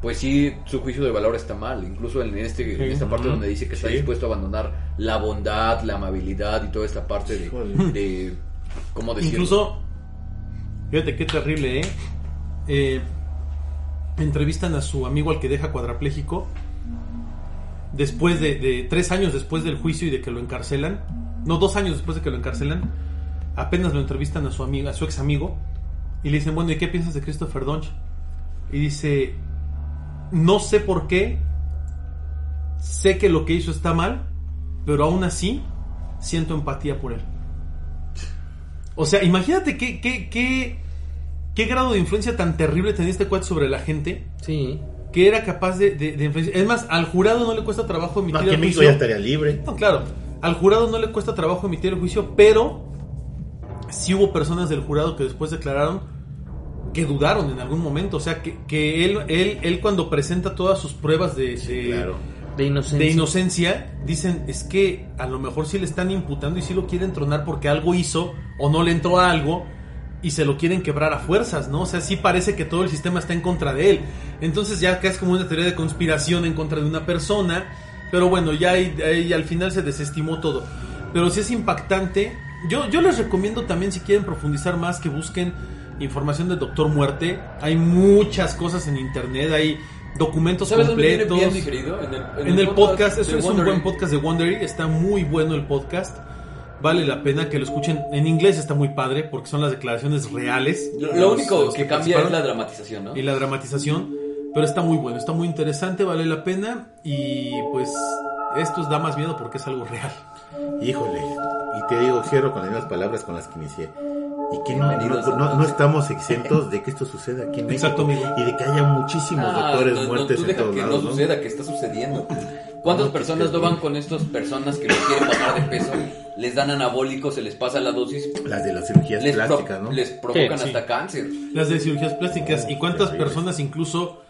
pues sí, su juicio de valor está mal. Incluso en, este, en esta parte donde dice que está Sí. dispuesto a abandonar la bondad, la amabilidad y toda esta parte de, Híjole. de ¿cómo decirlo? Incluso, fíjate qué terrible, ¿eh? Eh, Entrevistan a su amigo al que deja cuadrapléjico después de, tres años después del juicio y de que lo encarcelan. No, dos años después de que lo encarcelan. Apenas lo entrevistan a su amigo, a su ex amigo y le dicen, bueno, ¿y qué piensas de Christopher Dunch? Y dice, no sé por qué, sé que lo que hizo está mal, pero aún así siento empatía por él. O sea, imagínate qué, qué, qué, qué grado de influencia tan terrible tenía este cuate sobre la gente Sí. que era capaz de, de, de influenciar. Es más, al jurado no le cuesta trabajo emitir el México juicio. ya estaría libre. No, claro, al jurado no le cuesta trabajo emitir el juicio, pero sí hubo personas del jurado que después declararon que dudaron en algún momento. O sea, que, que él, él, él cuando presenta todas sus pruebas de, de- Claro. De inocencia. de inocencia, dicen, es que a lo mejor sí le están imputando y sí lo quieren tronar porque algo hizo o no le entró a algo y se lo quieren quebrar a fuerzas, ¿no? O sea, sí parece que todo el sistema está en contra de él. Entonces ya acá es como una teoría de conspiración en contra de una persona, pero bueno, ya ahí, ahí al final se desestimó todo. Pero sí es impactante. Yo, yo les recomiendo también si quieren profundizar más que busquen información del Doctor Muerte. Hay muchas cosas en internet, hay documentos ¿Sabes dónde viene completos. bien digerido? En el, En el podcast, eso de es un buen podcast de Wondery, está muy bueno el podcast. Vale la pena que lo escuchen. En inglés está muy padre porque son las declaraciones reales. Lo, los- único los que cambia es la dramatización, ¿no? y la dramatización, pero está muy bueno, está muy interesante, vale la pena y pues esto da más miedo porque es algo real. Híjole. Y te digo, cierro con las mismas palabras con las que inicié. Y que no, no, no- no estamos exentos de que esto suceda aquí en México. Exacto, amigo. Y de que haya muchísimos Ah, doctores no, no, muertes tú en todos que lados. no ¿no? suceda, que está sucediendo. ¿Cuántas No, personas no van con estas personas que les quieren bajar de peso? Les dan anabólicos, se les pasa la dosis, Las de las cirugías les, plásticas, ¿no? les provocan Sí, sí. hasta cáncer. Las de cirugías plásticas y cuántas terrible. personas incluso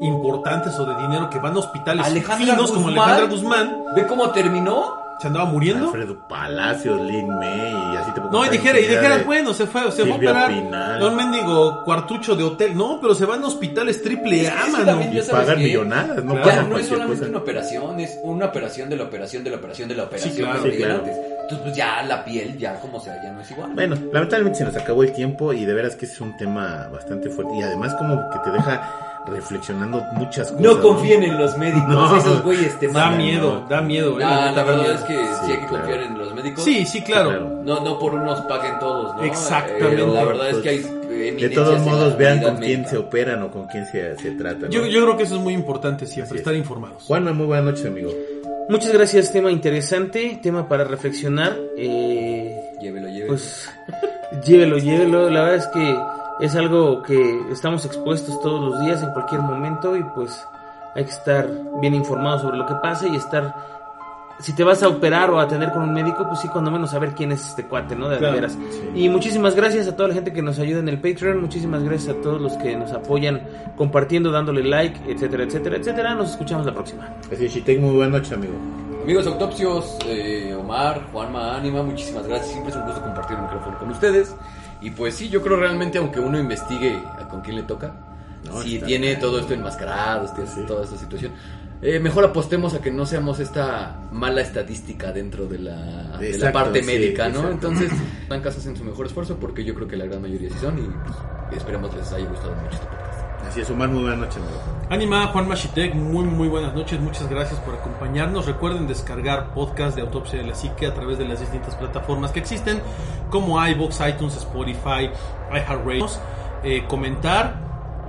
importantes o de dinero que van a hospitales Alejandra finos como Guzmán. Alejandra Guzmán ¿Ve cómo terminó? Se andaba muriendo. Alfredo Palacios, Lin May y así te puedo No, y dijera, y dijera, de- bueno, se fue, se fue a operar Pinal. a un mendigo cuartucho de hotel. No, pero se van a hospitales triple Es A, que mano. Y pagan millonadas, no Claro. Ya no es solamente cosa. una operación, es una operación de la operación de la operación de la operación. claro. que Sí, claro. Entonces, pues ya la piel, ya como sea, ya no es igual. Bueno, lamentablemente se nos acabó el tiempo y de veras que ese es un tema bastante fuerte y además como que te deja reflexionando muchas cosas. no confíen en los médicos, No. esos güeyes te Da miedo, da miedo. eh, Ah, la da verdad es que sí, Sí, hay que claro. confiar en los médicos. Sí, sí, claro. claro. No, no por unos paguen todos, ¿no? Exactamente. Eh, la verdad es que hay De todos modos, vean con quién se operan o con quién se, se trata. ¿no? Yo, yo creo que eso es muy importante siempre, es. estar informados. Juanma, muy buenas noches, amigo. Muchas gracias, tema interesante, tema para reflexionar. Eh, Llévelo, llévelo. pues llévelo, llévelo. La verdad es que es algo que estamos expuestos todos los días, en cualquier momento, y pues hay que estar bien informado sobre lo que pasa y estar. Si te vas a operar o a atender con un médico, pues sí, cuando menos saber quién es este cuate, ¿no? De Claro, veras. Y muchísimas gracias a toda la gente que nos ayuda en el Patreon, muchísimas gracias a todos los que nos apoyan compartiendo, dándole like, etcétera, etcétera, etcétera. Nos escuchamos la próxima. Así es, Shitek, muy buenas noches, amigo. Amigos autopsios, eh, Omar, Juanma, Ánima, muchísimas gracias. Siempre es un gusto compartir el micrófono con ustedes. Y pues sí, yo creo realmente, aunque uno investigue a con quién le toca, No, si tiene bien. todo esto enmascarado, este- Sí. toda esta situación, eh, mejor apostemos a que no seamos esta mala estadística dentro de la, de la Exacto, parte sí, médica, ¿no? exacto. Entonces, en casa hacen su mejor esfuerzo porque yo creo que la gran mayoría sí son y pues, esperemos les haya gustado mucho este podcast. Así es, Omar, muy buenas noches, amigo. Anima, Juan Machitek, muy muy buenas noches, muchas gracias por acompañarnos. Recuerden descargar podcast de Autopsia de la Psique a través de las distintas plataformas que existen, como iBox, iTunes, Spotify, iHeartRadio. Eh, comentar,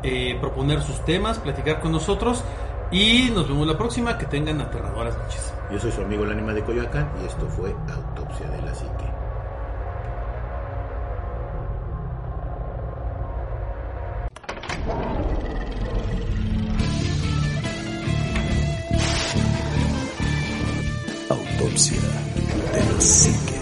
eh, proponer sus temas, platicar con nosotros y nos vemos la próxima. Que tengan aterradoras noches. Yo soy su amigo el ánima de Coyoacán y esto fue Autopsia de la Psique. Autopsia de psique.